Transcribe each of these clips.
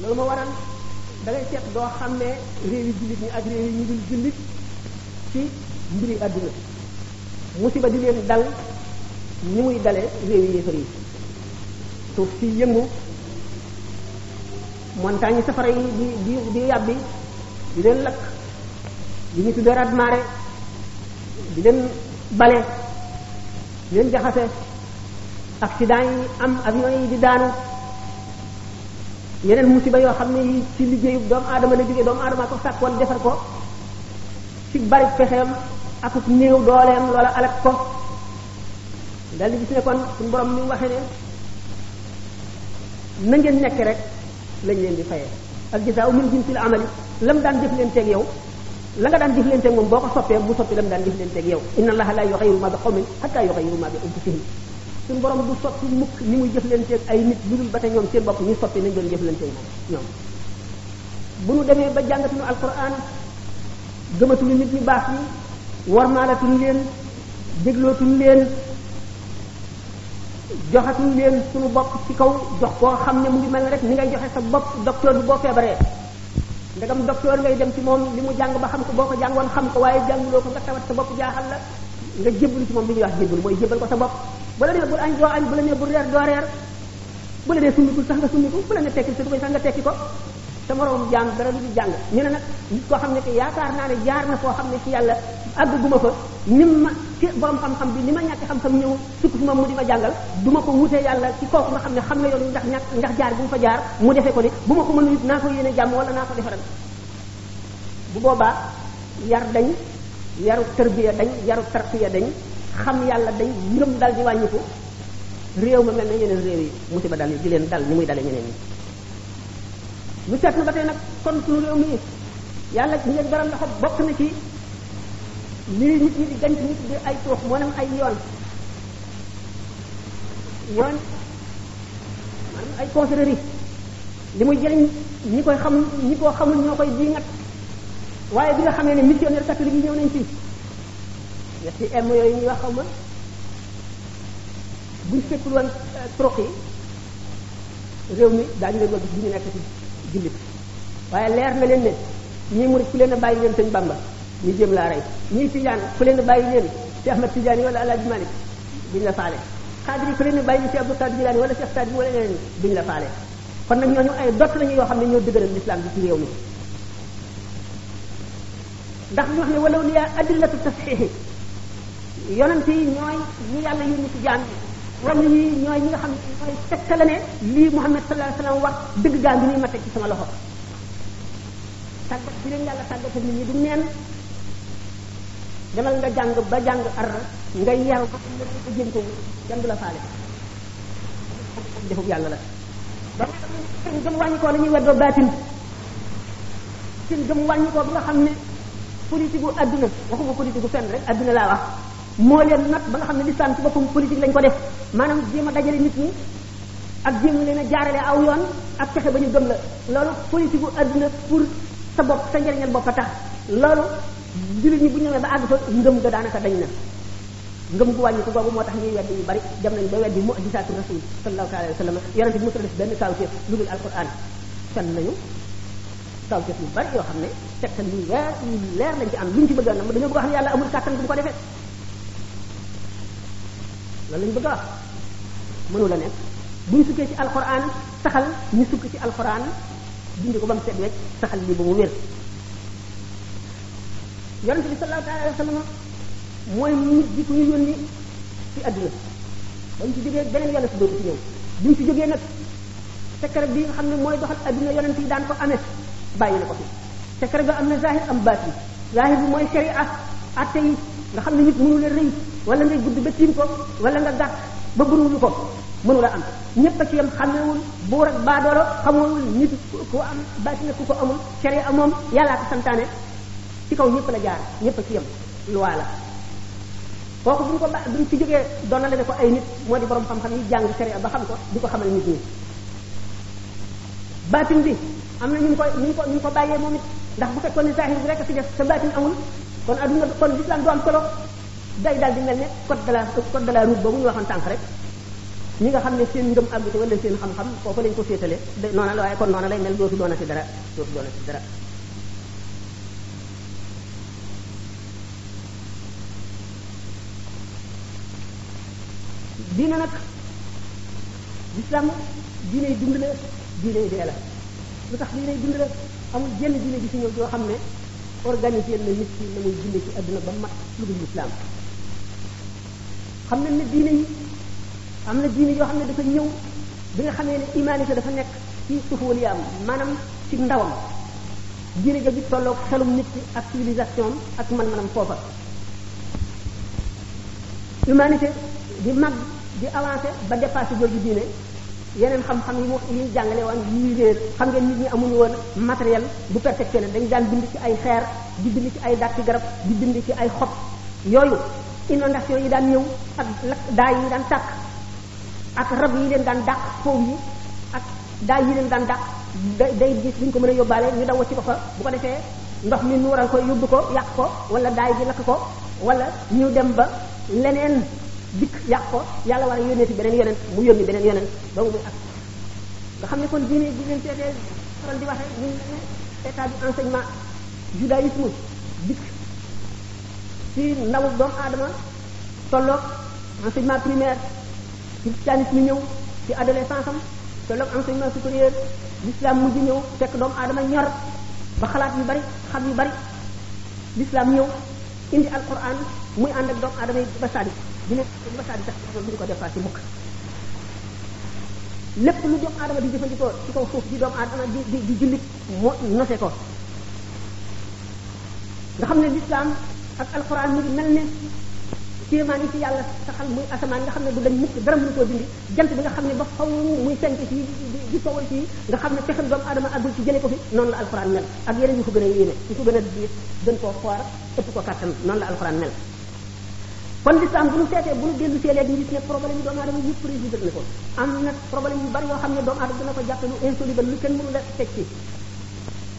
loolu ma waral da ngay seet doo xam ne réew yi jullit ñi ak réew yi ñu dul jullit ci mbiri àdduna musiba di leen dal ñi muy dale réew yi yéefar yi suuf si yëngu montagne yi safara yi di di di yàbbi di leen lakk di ñu tuddee raz-de-marée di leen bale leen jaxase accident yi am avion yi di daanu yeneen musiba yoo xam ne yi ci liggéeyu doomu aadama la jógee doomu aadama ko sàkkoon defar ko ci bari pexeem ak néew dooleem loola alak ko dal di gis ne kon suñu borom ni mu waxee ne na ngeen nekk rek lañ leen di fayee al jazaa'u min jinsil amali lam daan jëf leen teeg yow la nga daan jëflanteeg moom boo ko soppee mu soppi la mu daan jëflanteeg yow inna allaha la yughayyiru ma bi qawmin hatta yughayyiru ma bi anfusihim suñu borom du soppi mukk ni muy jëflanteeg ay nit lu dul ba te ñoom seen bopp ñu soppi nañ doon jëflanteeg moom ñoom bu nu demee ba jàngatuñu alquran gëmatuñu nit ñu baax yi warmaalatuñu leen déglootuñu leen joxatuñ leen suñu bopp ci kaw jox koo xam ne mu ngi mel ne rek ni ngay joxe sa bopp docteur bi boo feebaree ndegam docteur ngay dem ci moom li mu jàng ba xam ko boo ko jàngoon xam ko waaye jànguloo ko nga tawat sa bopp jaaxal la nga jébbalu ci moom li ñuy wax jébbalu mooy jébbal ko sa bopp bu la nee bul añ doo añ bu la nee bul reer doo reer bu la nee summiku sax nga summiku bu la nee tekki sa tubay sax nga tekki ko sa moroom jaam dara du ci jàng ñu ne nag nit koo xam ne que yaakaar naa ne jaar na foo xam ne ci yàlla àgg guma fa ni ma ci borom xam-xam bi ni ma ñàkk xam-xam ñëw sukk fi ma mu di ma jàngal du ma ko wutee yàlla ci kooku nga xam ne xam na yoon ndax ñàkk ndax jaar bu mu fa jaar mu defee ko ne bu ma ko mënul it naa ko yéene jàmm wala naa ko defaral bu boobaa yar dañ yaru tarbiya dañ yaru tarqiya dañ xam yàlla dañ ngëm dal di wàññiku réew ma mel na yeneen réew yi musiba dal yi di leen dal ni muy dale ñeneen ñi ñu seet na ba tey nag kon suñu réew mi yàlla ñu leen baral loxo bokk na ci lii nit ñi di gànc nit di ay toox moo nam ay yoon yoon maanaam ay confrérie li muy jëriñ ñi koy xamul ñi koo xamul ñoo koy di ngat waaye bi nga xamee ne missionnaire catholique yi ñëw nañ fii ñetti m yooyu ñuy wax xaw ma buñ fekkul woon euh, trox yi réew mi daañu leen wàllu bu ñu nekk ci jullit waaye leer na leen ne ñii murit ku leen a bàyyi leen sëñ Bamba ñu jëm laa rey ñii Tijaan ku leen a bàyyi leen si Ahmad Tijaan yi wala Alaaji Malik duñ la faale xaadir yi ku leen a bàyyi si Abdou Qadir Jilaani wala Cheikh Sadio wala leneen duñ la faale kon nag ñooñu ay dott lañu yoo xam ne ñoo dëgëral l'islam bi ci réew mi ndax ñu wax ne walaw liya adillatu tasxiixi yonent yi ñooy ñi yàlla yónni ci jaam yi wala yi ñooy ñi nga xam ne ñooy tegtale ne lii Muhammad sallallahu alayhi wasallam wax dëgg gaa ngi ñuy mate ci sama loxo tàggat bi leen yàlla tàggat nit ñi du neen demal nga jàng ba jàng ar nga yaru ba nga jëm ko jàng la faale defub yàlla la doomu aadama yi seen gëm wàññi ko la ñuy weddoo baatin seen gëm wàññi ko bi nga xam ne politique gu adduna waxuma politique gu fenn rek adduna laa wax moo leen nag ba nga xam ne lislam ci boppam politique lañ ko def maanaam jéem a dajale nit ñi ak jéem leen a jaarale aw yoon ak fexe ba ñu gëm la loolu politique gu adduna pour sa bopp sa njëriñal bopp a tax loolu jullit ñi bu ñu ñëwee ba àgg fa ngëm ga daanaka dañ na ngëm gu wàññi ko boobu moo tax ñuy weddi yu bari dem nañ ba weddi mu'jizaatu rasul sallallahu alayhi wa sallam yonent bi mosul def benn kawteef lu dul alquran fen nañu kawteef yu bari yoo xam ne tegtal yu leer yu leer lañ ci am luñ ci bëgg a nam dañoo bëgg a wax ne yàlla amul kàttan bu ko defee loolu lañ bëgg a wax mënu la nekk buñ sukkee ci alquran saxal ñu sukk ci alquran dindi ko ba mu set wecc saxal lii ba mu wér yonent bi sallallahu alayhi wa sallam mooy nit bi ku ñu yónni ci àdduna ba mu ci jógee beneen yonent bi dootu ci ñëw bi mu ci jógee nag secret bi nga xam ne mooy doxal àdduna yonent yi daan ko amee bàyyi na ko fi secret ba am na zahir am baati zahir bi mooy sharia atte yi nga xam ne nit mënu la rëy wala ngay gudd ba tiim ko wala nga gàtt ba buruwul ko mënu la am ñëpp a ci yam xamewul buur ak baadoolo xamewul nit ku am baati na ku ko amul sharia moom yàllaa ko santaane ci kaw ñëpp la jaar ñëpp a ci yem loi la kooku bu ñu ko ba bu ñu ci jógee donale ne ko ay nit moo di borom xam-xam yi jàng sharia ba xam ko di ko xamal nit ñi baatin bi am na ñu ko ñu ko ñu ko bàyyee moom it ndax bu fekkoon ne zahir bi rek a fi def sa baatin amul kon adduna kon l'islam du am solo day daal di mel ne code de la code de la route boobu ñu waxoon tànk rek ñi nga xam ne seen ngëm àggu ci wala seen xam-xam foofu lañ ko féetale noona la waaye kon noona lay mel dootu doona ci dara dootu doona ci dara diine nag lislaam diiney dund la diiney dee la lu tax diiney dund la amul jenn diine ji fi ñëw joo xam ne organisé na nit ki na muy dundee ci àdduna ba mat lu dul lislaam xam nañ ne diine yi am na diine yoo xam ne dafa ñëw bi nga xamee ne humanité dafa nekk ci tufuliyaam maanaam ci ndawam diine jooju tolloog xelum nit ki ak civilisation ak man-manam foofa humanité di mag di avancé ba dépassé jooju diine yeneen xam-xam yi mu yi ñu jàngale woon yi réer xam ngeen nit ñi amuñu woon matériel bu perfectionné dañ daan bind ci ay xeer di bind ci ay dàtti garab di bind ci ay xob yooyu inondation yi daan ñëw ak lakk daay yi daan tàkk ak rab yi leen daan dàq foofu yi ak daay yi leen daan dàq day day gis duñ ko mën a yóbbaale ñu daw ci ko fa bu ko defee ndox mi nuural ko yóbbu ko yàq ko wala daay ji lakk ko wala ñu dem ba leneen dikk yàq ko yàlla war a yónnee ci beneen yonent mu yónni beneen yonent ba mu muy ak nga xam ne kon diine di leen seetee faral di waxee ñu ne état du enseignement judaïsme dikk ci ndawu doomu aadama tolloog enseignement primaire christianisme ñu ñëw ci adolescence am tolloog enseignement supérieur l'islam mujj ñëw fekk doomu aadama ñor ba xalaat yu bari xam yu bari l'islam ñëw indi alquran muy ànd ak doomu aadama yi ba sadi dina ba sadi tax loolu duñ ko dépassé mukk lépp lu doomu aadama di jëfandikoo ci kaw suuf di doomu aadama di di di jullit mo nose ko nga xam ne lislaam ak alquran mu ngi mel ne kéemaan yi ci yàlla saxal muy asamaan nga xam ne du dañ mukk dara mënu koo dindi jant bi nga xam ne ba faw muy fenk ci di sowal ci nga xam ne pexem doomu aadama àggul ci jële ko fi noonu la alquran mel ak yeneen yu ko gën a yéene yu ko gën a gën koo foor ëpp ko kàttan noonu la alquran mel kon l'islam bu ñu seetee bu ñu dellu see léegi ñu gis ne problème yi doomu aadama yëpp résoudre na ko am na problème yu bari yoo xam ne doomu aadama dina ko jàppe lu insoluble lu kenn mënu la teg ci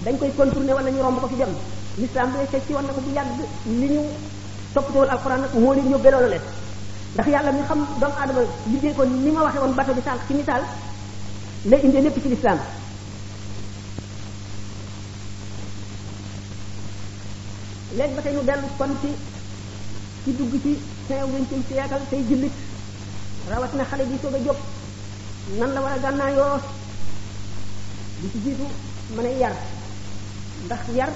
dañ koy contourner wala ñu romb ko fi dem l'islam bi teg ci woon na ko bu yàgg li ñu toppatoowul alquran nag moo leen yóbbee loolu leen ndax yàlla mi xam doomu aadama liggéey ko ni ma waxee woon bato bi sànq ci misaal lay indee lépp ci l'islam léegi ba tey ñu dellu kon ci ci dugg ci fin vingtième siècle tey jullit rawat na xale bi soog a jóg nan la war a gànnaayoo li ci jiitu mën a yar ndax yar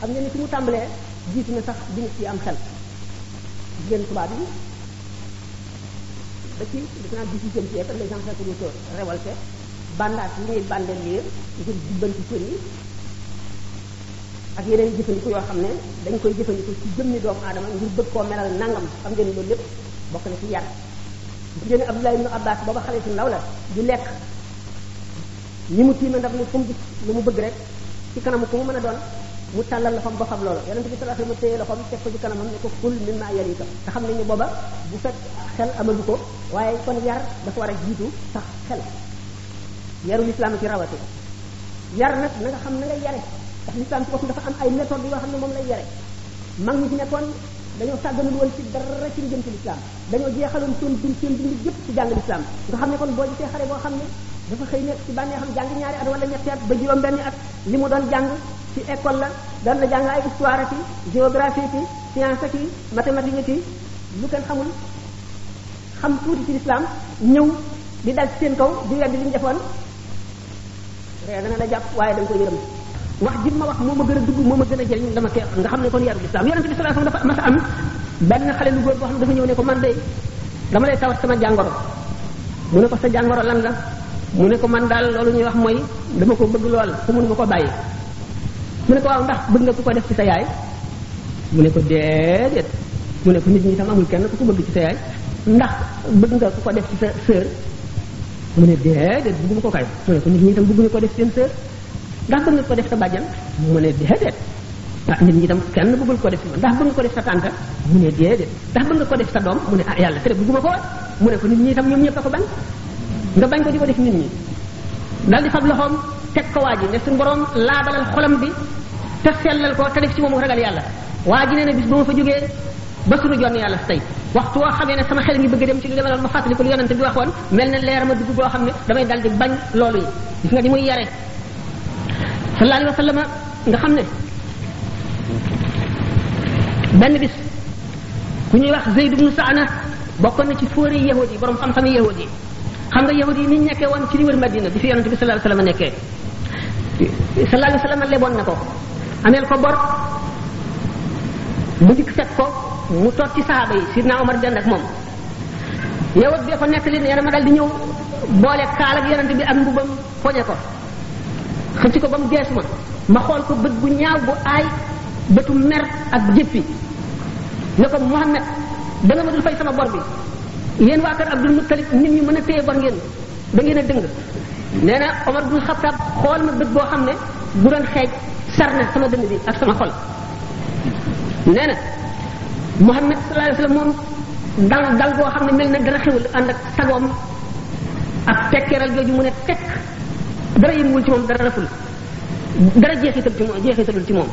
xam nga ni fi mu tàmbalee jiitu na sax bi nit ci am xel jigéen tubaab yi ba ci def naa dix-huitième siècle les gens se sont révoltés bandaat li ñuy bande liir ngir jubbanti kër yi ak yeneen jëfandiku yoo xam ne dañ koy jëfandiku ci jëmmi doomu aadama ngir bëgg koo melal nangam xam ngeen loolu lépp bokk na ci yar gis ngeen ne Abdullah ibn Abbas booba xale si ndaw la di lekk ñi mu tiima ndab li fu mu gis lu mu bëgg rek ci kanamu ku mu mën a doon mu tàllal loxoom ba fab loolu yonente bi sallallahu alayhi wasallam téye loxoom teg ko ci kanamam ne ko kul min ma yalika te xam nañu booba bu fekk xel amalu ko waaye kon yar dafa war a jiitu sax xel yarul islam ci rawati yar nag na nga xam na ngay yare ndax lislaam ci boppam dafa am ay méthode yoo xam ne moom lay yare mag ñi fi nekkoon dañoo sàgganul woon ci dara ci lu jëm ci lislaam dañoo jeexaloon seen dund seen dund yëpp ci jàng lislaam nga xam ne kon boo gisee xale boo xam ne dafa xëy nekk ci bànnee xam jàng ñaari at wala ñetti at ba juróom benn at li mu doon jàng ci école la doon na jàng ay histoire ak i géographie ak i science ak i mathématique ak i lu kenn xamul xam tuuti ci lislaam ñëw di dal ci seen kaw di weddi li ñu defoon ree dana la jàpp waaye da nga ko yërëm wax ji ma wax moo ma gën a dugg moo ma gën a jëriñ dama tee nga xam ne kon yaru lislaam yonente bi sallallahu alayhi wasallam dafa mas a am benn xale lu góor boo xam ne dafa ñëw ne ko man de dama lay tawat sama jàngoro mu ne ko sa jàngoro lan la mu ne ko man daal loolu ñuy wax mooy dama ko bëgg lool te mënu ma ko bàyyi mu ne ko waaw ndax bëgg nga ku ko def ci sa yaay mu ne ko déedéet mu ne ko nit ñi tam amul kenn ku ko bëgg ci sa yaay ndax bëgg nga ku ko def ci sa sœur mu ne déedéet bëgguma ko kay mu ne ko nit ñi itam bëgguñu ko def seen sœur ndax bëgg nga ko def sa bàjjan mu ne déedéet ah nit ñi itam kenn bëggul ko def si man ndax bëgg nga ko def sa tànta mu ne déedéet ndax bëgg nga ko def sa doom mu ne ah yàlla tere bëgguma ko woon mu ne ko nit ñi itam ñoom ñëpp a ko bañ nga bañ ko di ko def nit ñi daal di fab loxoom teg ko waa ji ne suñu borom laabalal xolam bi te sellal ko te def ci moom ragal yàlla waa ji nee na bis ba ma fa jógee ba suñu jonn yàlla tey waxtu woo xamee ne sama xel ngi bëgg dem ci lu demee noonu ma fàttali ko lu yonente bi waxoon mel na leer ma dugg boo xam ne damay dal di bañ loolu yi gis nga ni muy yare sallallahu alayhi wa sallam nga xam ne benn bis ku ñuy wax Zayd ibn Saana bokkoon na ci fóore yahud yi borom xam-xam yi yahud yi xam nga yahud yi ni ñu nekkee woon ci li wër Madina bi fi yonente bi sallallahu alayhi wa sallam nekkee sallallahu alayhi wa sallam leboon na ko ameel ko bor mu dikk fekk ko mu toog ci saxaaba yi sidna Omar dend ak moom yow ak dee ko nekk li nee na ma dal di ñëw boole kaal ak yonent bi ak mbubam foñe ko xëcc ko ba mu geesu ma ma xool ko bët bu ñaaw bu aay bëtu mer ak jëppi ne ko Muhammad da nga ma dul fay sama bor bi yéen waa kër Abdul Muttalib nit ñi mën a téye bor ngeen da ngeen a dëng nee na Omar bun Xattaab xool ma bët boo xam ne bu doon xeej sar na sama dënd bi ak sama xol nee na Muhammad sallallahu alayhi wa sallam moom dal dal boo xam ne mel na dara xewul ànd ak sagoom ak tekkeeral jooju mu ne tekk dara yënguwul ci moom dara raful dara jeexital ci moom jeexitalul ci moom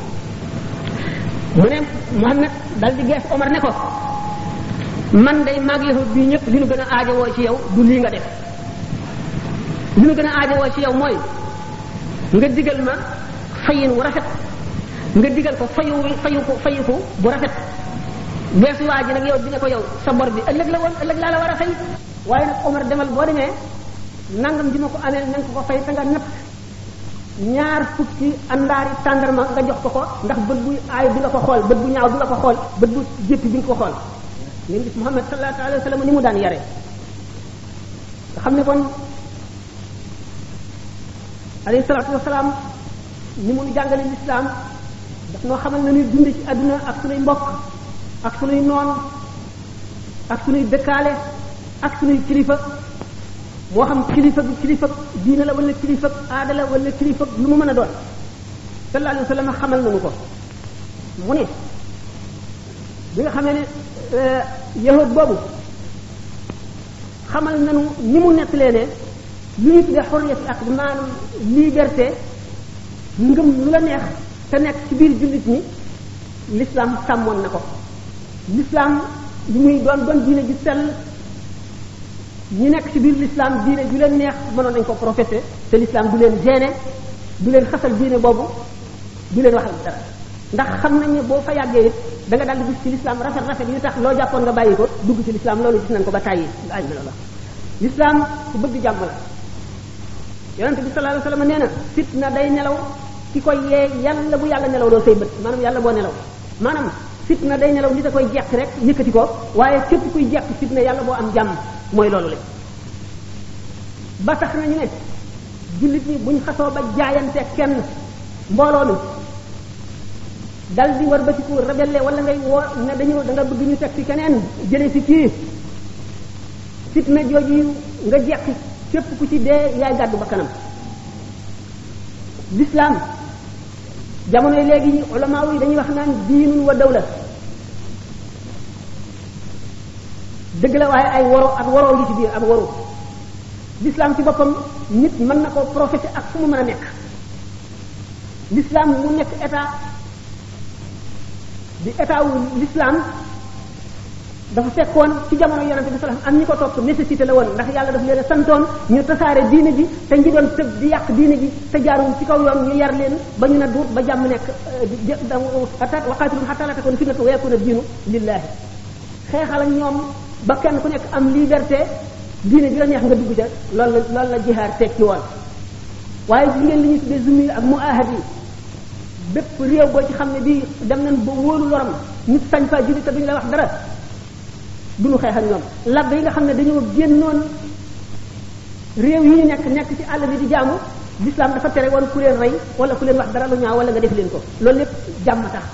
mu ne Muhammad dal di gees Omar ne ko man day maag yahut bi ñëpp li nu gën a aajowoo ci yow du lii nga def li nu gën a aajowoo ci yow mooy nga digal ma fayin wu rafet nga digal ko fayu fayu ko fayu ko bu rafet geesu waa ji nag yow dina ko yow sa bor bi ëllëg la woon ëllëg laa la war a fay waaye nag Omar demal boo demee nangam ji ma ko amee na nga ko ko fay te nga natt ñaar fukki andaari tàndarma nga jox ko ko ndax bët buy aay du la ko xool bët bu ñaaw du la ko xool bët bu jéppi bi nga ko xool ngeen gis Muhammad sallallahu alayhi wa sallam ni mu daan yare nga xam ne kon alayhi salaatu wasalaam ni mu jàngale lislaam daf noo xamal na ñuy dunde ci àdduna ak sunuy mbokk ak sunuy noon ak suñuy dëkkaale ak suñuy kilifa moo xam kilifa bi kilifa diina la wala kilifa aada la wala kilifa lu mu mën a doon sallallahu alayhi wa sallam xamal nañu ko mu ne bi nga xamee ne euh, yahud boobu xamal nañu ni mu nettalee ne lu ñu tuddee xorriyat ak maanaam liberté ngëm lu la neex te nekk ci biir jullit ñi l'islam sàmmoon na ko l'islam li muy doon doon diine ji sell ñi nekk ci biir l'islam diine ju leen neex mënoon nañ ko professé te l'islam du leen gêné du leen xasal diine boobu du leen waxal dara ndax xam nañ ne boo fa yàggee it da nga daal di gis ci l'islam rafet rafet yu tax loo jàppoon nga bàyyi ko dugg ci l'islam loolu gis nañ ko ba tàyyi nga aj la l'islam ku bëgg jàmm la yonente bi sallallahu alayhi wasallam nee na fitna day nelaw ki koy yee yàlla bu yàlla nelaw loo say bët maanaam yàlla boo nelaw maanaam fitna day nelaw nit a koy jekk rek yëkkati ko waaye képp kuy jekk fitna yàlla boo am jàmm mooy loolu la ba tax nañu ne jullit ñi buñ xasoo ba jaayante kenn mbooloo mi dal di war ba ci ku rebelle wala ngay woo ne dañu da nga bëgg ñu teg ci keneen jële ci kii fitna jooju nga jekk képp ku ci dee yaay gàddu ba kanam l'islam jamono yi léegi ñi ulama yi dañuy wax naan diinun wa dawla dëgg la waaye ay woro ak woro li ci biir ak woro l'islam ci boppam nit mën na ko professé ak fu mu mën a nekk l'islam mu nekk état di état wu l'islam dafa fekkoon ci jamono yonente bi sallallahu alayhi wasallam am ñi ko topp nécessité la woon ndax yàlla daf leen a santoon ñu tasaare diine ji te ñi doon tëb di yàq diine ji te jaaruñ ci kaw yoon ñu yar leen ba ñu ne duut ba jàmm nekk hatta waqaatilum hatta la takun fitnatu wa yakuna diinu lillahi xeexal ak ñoom ba kenn ku nekk am liberté diine ji la neex nga dugg ca loolu la loolu la jihaar tekki woon waaye gis ngeen li ñuy tuddee zumi ak muahad yi bépp réew boo ci xam ne bii dem nañ ba wóolu loram nit sañ faa julli te duñu la wax dara duñu xeex ak ñoom labbe yi nga xam ne dañoo génnoon réew yi ñu nekk nekk ci àll bi di jaamu l'islam dafa tere woon ku leen rey wala ku leen wax dara lu ñaaw wala nga def leen ko loolu lépp jàmm tax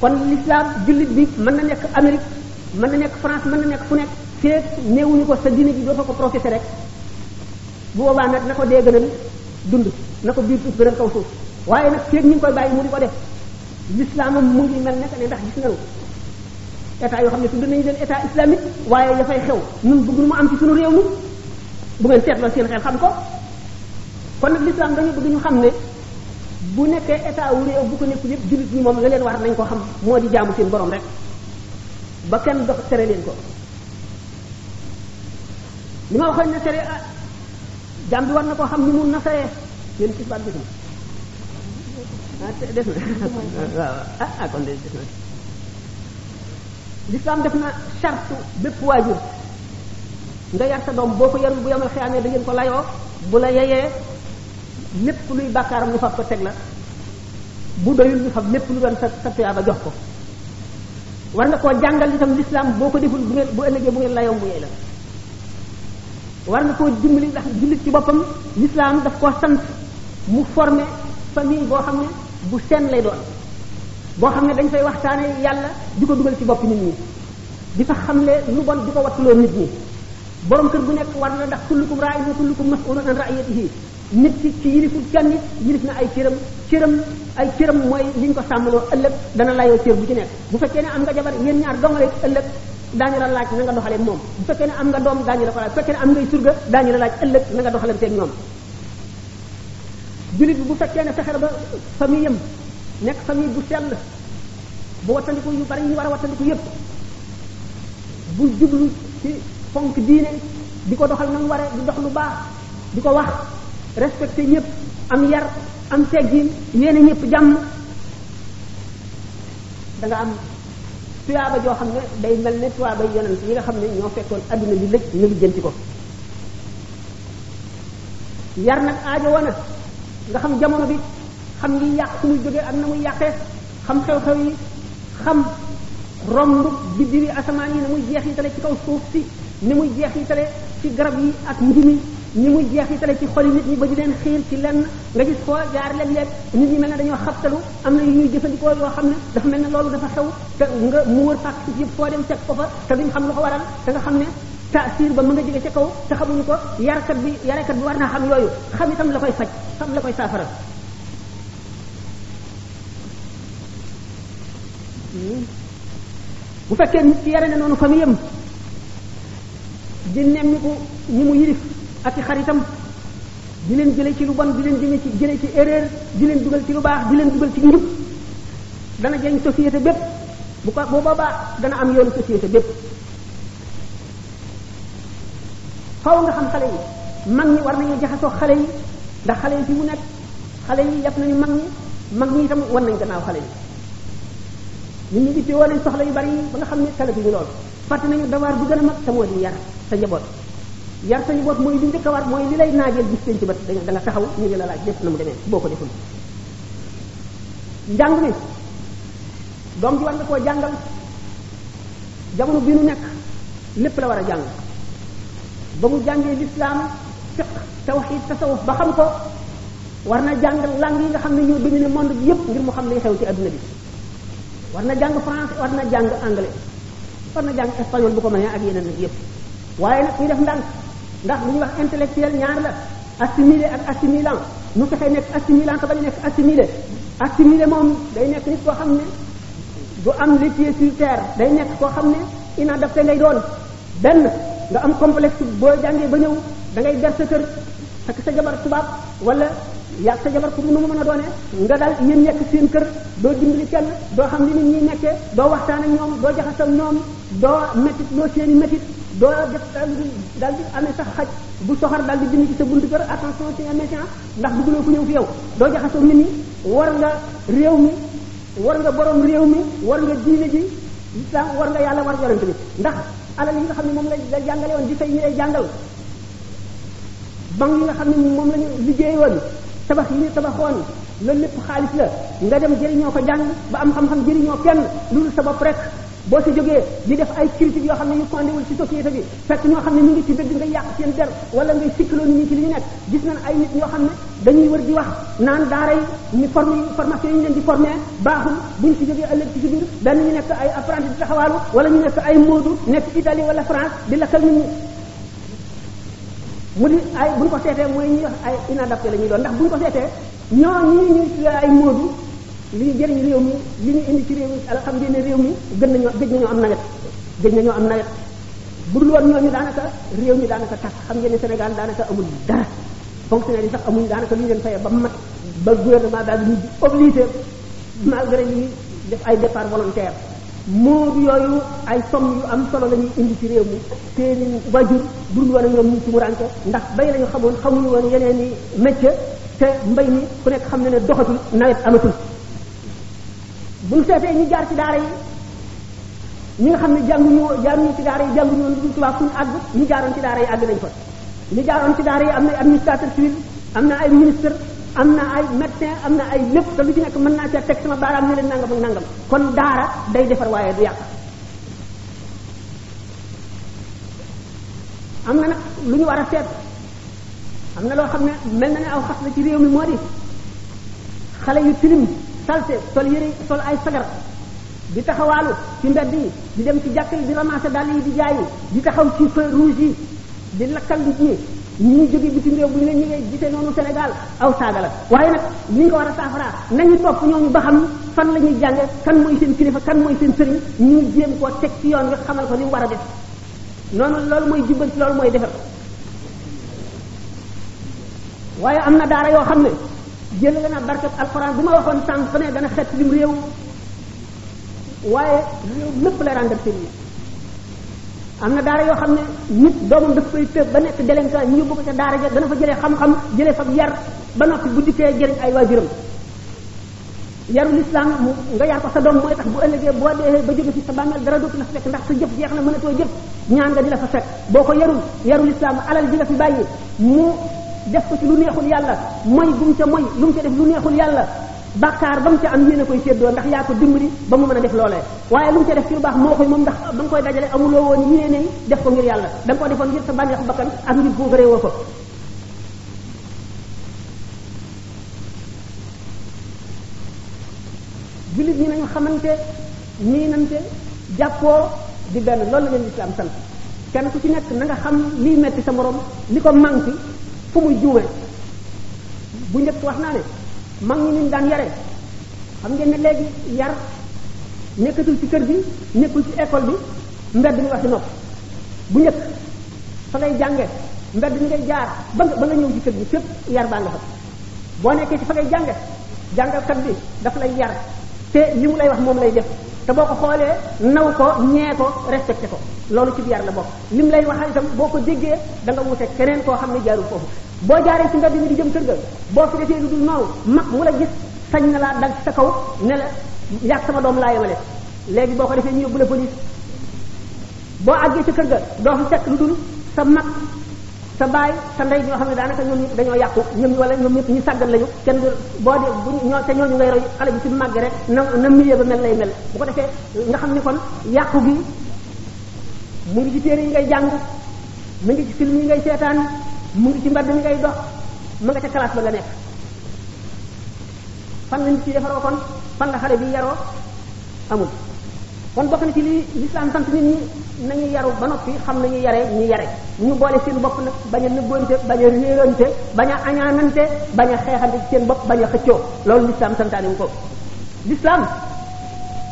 kon l'islam jullit bi mën na nekk Amérique mën na nekk France mën na nekk fu nekk feeg néewuñu ko sa diine ji doo fa ko professé rek bu boobaa nag na ko dee gënal dund na ko biir suuf gënal kaw suuf waaye nag feeg ñu ngi koy bàyyi mu di ko def l'islamam mu ngi mel naka ne ndax gis nañu état yoo xam ne tudd nañu leen état islamique waaye dafay xew ñun bëgg mu am ci suñu réew mi bu ngeen seetloo seen xel xam ko kon nag l'islam dañu bëgg ñu xam ne bu nekkee état wu réew bu ko nekkul yëpp jullit ñi moom la leen war nañ ko xam moo di jaamu seen borom rek ba kenn dox tere leen ko li ma waxoon ne sere ah jàmm bi war na koo xam ni mun na seree yéen ci baat bi ah def na waaw ah, ah kon de def na l'islam def na charte bépp waajur nga yar sa doom boo ko yarul bu yamal xiyaamee da ngeen ko layoo bu la yeyee lépp luy bàkkaaram ñu fab ko teg la bu doyul ñu xam lépp lu doon sa sa tuyaaba jox ko war nga koo jàngal itam lislaam boo ko deful bu ngeen bu ëllëgee bu ngeen layoo mu yey la war nga koo dimbali ndax jullit ci boppam lislaam daf koo sant mu formé famille boo xam ne bu seen lay doon boo xam ne dañ fay waxtaane yàlla di ko dugal ci bopp nit ñi di fa xamle lu bon di ko wattuloo nit ñi borom kër bu nekk war na ndax kullukum raa'in wa kullukum mas'ulun an ra'iyatihi nit ki ci yiliful kenn yilif na ay cëram cëram ay cëram mooy li ñu ko sàmmaloo ëllëg dana layoo cër bu ci nekk bu fekkee ne am nga jabar yéen ñaar dongale ëllëg daañu la laaj na nga doxalee moom bu fekkee ne am nga doom daañu la ko laaj bu fekkee ne am ngay surga daañu la laaj ëllëg na nga doxalanteeg ñoom jullit bi bu fekkee ne fexe ba famille am nekk famille bu sell bu wattandiku yu bari ñu war a wattandiku yépp bu jublu ci fonk diine di ko doxal na mu waree di dox lu baax di ko wax respecté ñëpp am yar am teggin yéene ñëpp jàmm da nga am tuyaaba joo xam ne day mel ne tuyaaba yonent yi nga xam ne ñoo fekkoon adduna bi lëj ñu lijjanti ko yar nag aajo woon na nga xam jamono bi xam ngi yàq su muy jógee ak na muy yàqee xam xew-xew yi xam romb biddiwi asamaan yi ni muy jeex yi tale ci kaw suuf si ni muy jeex yi tale ci garab yi ak njumi ni muy jeex yi tale ci xoli nit ñi ba di leen xiir ci lenn nga gis foo jaar léeg-léeg nit ñi mel ne dañoo xabtalu am na yu ñuy jëfandikoo yoo xam ne dafa mel ne loolu dafa xew te nga mu wër pàcc suuf yëpp foo dem teg ko fa te duñ xam lu ko waral te nga xam ne taasir ba mu nga jóge ca kaw te xamuñu ko yarkat bi yarekat bi war naa xam yooyu xam itam la koy faj xam la koy saafara bu fekkee nit ki yare na noonu famille am di nemmi ko ñi mu yilif ak i xaritam di leen jële ci lu bon di leen jëme ci jële ci erreur di leen dugal ci lu baax di leen dugal ci njub dana jeñ société bépp bu ko bu boobaa dana am yoonu société bépp faw nga xam xale yi mag ñi war nañu jaxasoo xale yi ndax xale yi fi mu nekk xale yi yàpp nañu mag ñi mag ñi itam wan nañ gannaaw xale yi nit ñi itti woo nañ soxla yu bari yi ba nga xam ne talatuñu lool fàtte nañu dawaar bu gën a mag te moo di yar sa njaboot yar sa njaboot mooy li njëkk a war mooy li lay naajeel gis seen ci bët da nga taxaw ñu ngi la laaj lépp na mu demee boo ko deful njàng mi doom ji war nga koo jàngal jamono bi nu nekk lépp la war a jàng ba mu jàngee lislaam fiq tawxiid tasawuf ba xam ko war na jàng langue yi nga xam ne ñoo dominer monde bi yëpp ngir mu xam liy xew ci adduna bi war na jàng français war na jàng anglais war na jàng espagnol bu ko mënee ak yeneen nag yëpp waaye nag ñu def ndànk ndax lu ñuy wax intellectuel ñaar la assimilé ak assimilant nu fexe nekk assimilant te bañ a nekk assimilé assimilé moom day nekk nit koo xam ne du am les pieds sur terre day nekk koo xam ne inadapté ngay doon benn nga am complexe boo jàngee ba ñëw da ngay ber sa kër ak sa jabar tubaab wala yaa sa jabar ku mënu mën a doone nga daal yéen nekk seen kër doo dimbali kenn doo xam li nit ñi nekkee doo waxtaan ak ñoom doo jaxasoo ak ñoom doo métit doo seeni métit doo def daal di daal di amee sax xaj bu soxar daal di bind ci sa buntu kër attention ci nga méchant ndax bëgguloo ku ñëw fi yow doo jaxasoo nit ñi war nga réew mi war nga borom réew mi war nga diine ji islam war nga yàlla war yonent bi ndax alal yi nga xam ne moom la la jàngale woon di fay ñi lay jàngal banque yi nga xam ne moom la ñu liggéey woon tabax yi ñu tabaxoon loolu lépp xaalis la nga dem jëriñoo ko jàng ba am xam-xam jëriñoo kenn loolu sa bopp rek boo ci jógee di def ay critique yoo xam ne yu fondé wul ci société bi fekk ñoo xam ne ñu ngi ci dëgg nga yàq seen der wala ngay sikkaloo nit ñi ci li ñu nekk gis nañ ay nit ñoo xam ne dañuy wër di wax naan daara yi ñu formé yi formation yi ñu leen di formé baaxul buñ ci jógee ëllëg ci si biir benn ñu nekk ay apprenti di taxawaalu wala ñu nekk ay moodu nekk Italie wala France di lakkal nit ñi mu di ay buñ ko seetee mooy ñuy wax ay inadapté la ñuy doon ndax buñ ko seetee ñoo ñii ñu tuddee ay moodu li ñu jëriñ réew mi li ñu indi ci réew mi ala xam ngeen ne réew mi gën nañoo gëj nañoo am nawet gëj nañoo am nawet bu dul woon ñooñu daanaka réew mi daanaka tax xam ngeen ne Sénégal daanaka amul dara fonctionnaire yi sax amuñ daanaka lu ñu leen fayee ba mat ba gouvernement daal di ñu obligé malgré li def ay départ volontaire moodu yooyu ay somm yu am solo la ñuy indi ci réew mi seeni wajur bul woon a ñoom ñu ci mu rànke ndax bay lañu xamoon xamuñu woon yeneen i métier te mbay mi ku nekk xam ne ne doxatul nawet amatul bu ñu seetee ñu jaar ci daara yi ñi nga xam ne jànguñu jaaruñu ci daara yi jànguñu woon lu dul tubaab fu ñu àgg ñu jaaroon ci daara yi àgg nañ fa li jaaroon ci daara yi am na administrateur civil am na ay ministre am na ay médecin am na ay lépp te lu ci nekk mën naa cee teg sama baaraam ne leen nangam ak nangam kon daara day defar waaye du yàq am na nag lu ñu war a seet am na loo xam ne mel na ne aw xas la ci réew mi moo di xale yu tilim salte sol yëre sol ay sagar di taxawaalu ci mbedd yi di dem ci jàkk yi di ramasser dàll yi di jaay yi di taxaw ci feu rouge yi di lakkal di ji ñi ñu jóge bitim réew bu ñu leen ñu ngay gisee noonu Sénégal aw saaga la waaye nag ni ñu ko war a saafara nañu topp ñooñu ba xam fan la ñuy jànge kan mooy seen kilifa kan mooy seen sëriñ ñu jéem koo teg ci yoon nga xamal ko ni mu war a def noonu loolu mooy jubbanti loolu mooy defar waaye am na daara yoo xam ne jël na barkeb alxuraan bu ma waxoon sànq ne dana xet lim réew waaye lépp lay rendre service am na daara yoo xam ne nit doomam daf koy tëb ba nekk délinquant ñu yóbbu ko ca daara ja dana fa jëlee xam-xam jëlee fa yar ba noppi bu dikkee jëriñ ay waajuram yaru lislaam mu nga yar ko sa doom mooy tax bu ëllëgee boo dee ba jóge fi sa bàmmeel dara dootu la fa fekk ndax sa jëf jeex na mënatoo jëf ñaan nga di la fa fekk boo ko yarul yaru lislaam alal ji nga fi bàyyi mu def ko ci lu neexul yàlla mooy bu mu ca mooy lu mu ca def lu neexul yàlla bàkkaar ba mu ca am yéen a koy séddoo ndax yaa ko dimbali ba mu mën a def loolee waaye lu mu ca def ci lu baax moo koy moom ndax ba nga koy dajale amuloo woon yéene def ko ngir yàlla da nga ko defoon ngir sa bànneexu bakkan ak ngir bu réewoo ko jullit ñi nañu xamante miinante jàppoo di benn loolu la leen lislaam sant kenn ku ci nekk na nga xam liy metti sa morom li ko manqué fu muy juumee bu njëkk wax naa ne mag ñi ñu daan yare xam ngeen ne léegi yar nekkatul ci kër gi nekkul ci école bi mbedd mi wax ci nopp bu njëkk fa ngay jànge mbedd mi ngay jaar ba nga ba nga ñëw ci kër gi fépp yar baa nga fa boo nekkee ci fa ngay jànge jàngalkat bi daf lay yar te li mu lay wax moom lay def te boo ko xoolee naw ko ñee ko respecté ko loolu ci yar la bokk li mu lay waxal itam boo ko déggee da nga wute keneen koo xam ne jaarul foofu boo jaaree ci mbedd mi di jëm kër ga boo fi defee lu dul noonu mag mu la gis sañ na laa dal ci sa kaw ne la yàgg sama doom laa yemale léegi boo ko defee ñu yóbbu la police boo àggee ca kër ga doo fa fekk lu dul sa mag sa baay sa ndey ñoo xam ne daanaka ñoom ñëpp dañoo yàqu ñoom wala ñoom ñëpp ñu sàggal lañu kenn du boo de bu ñoo te ñooñu ngay roy xale bi ci màgg rek na na milieu ba mel lay mel bu ko defee nga xam ni kon yàqu gi mu ngi ci téere yi ngay jàng mu ngi ci film yi ngay seetaan mu ngi ci mbedd mi ngay dox mu nga ca classe ba nga nekk fan la nit ci defaroo kon fan la xale bi yaroo amul kon bokk na ci li lislaam sant nit ñi nañu yaru ba noppi xam nañu yare ñu yare ñu boole seen bopp nag bañ a nëbbante bañ a réerante bañ a añaanante bañ a xeexante ci seen bopp bañ a xëccoo loolu lislaam santaane wu ko lislaam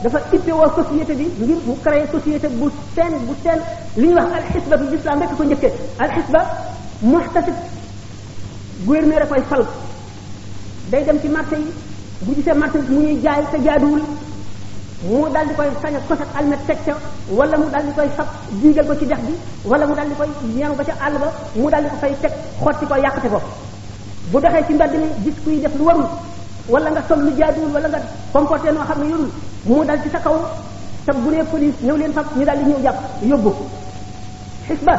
dafa ittewoo société bi ngir mu créer société bu seen bu seen li ñuy wax alxisba bi lislaam rek ko njëkkee alxisba muxtasib gouverneur a koy fal day dem ci marché yi bu gisee marché bi mu ñuy jaay te jaaduwul mu dal di koy sañ a kos ak almet teg ca wala mu dal di koy fab jiigal ko ci dex bi wala mu dal di koy yenu ba ca àll ba mu dal di ko fay teg xotti ko yàqate ko bu doxee ci mbedd mi gis kuy def lu warul wala nga sol lu jaaduwul wala nga comporté noo xam ne yorul mu dal ci sa kaw te bu nee police ñëw leen fab ñu dal di ñëw jàpp yóbbu xisba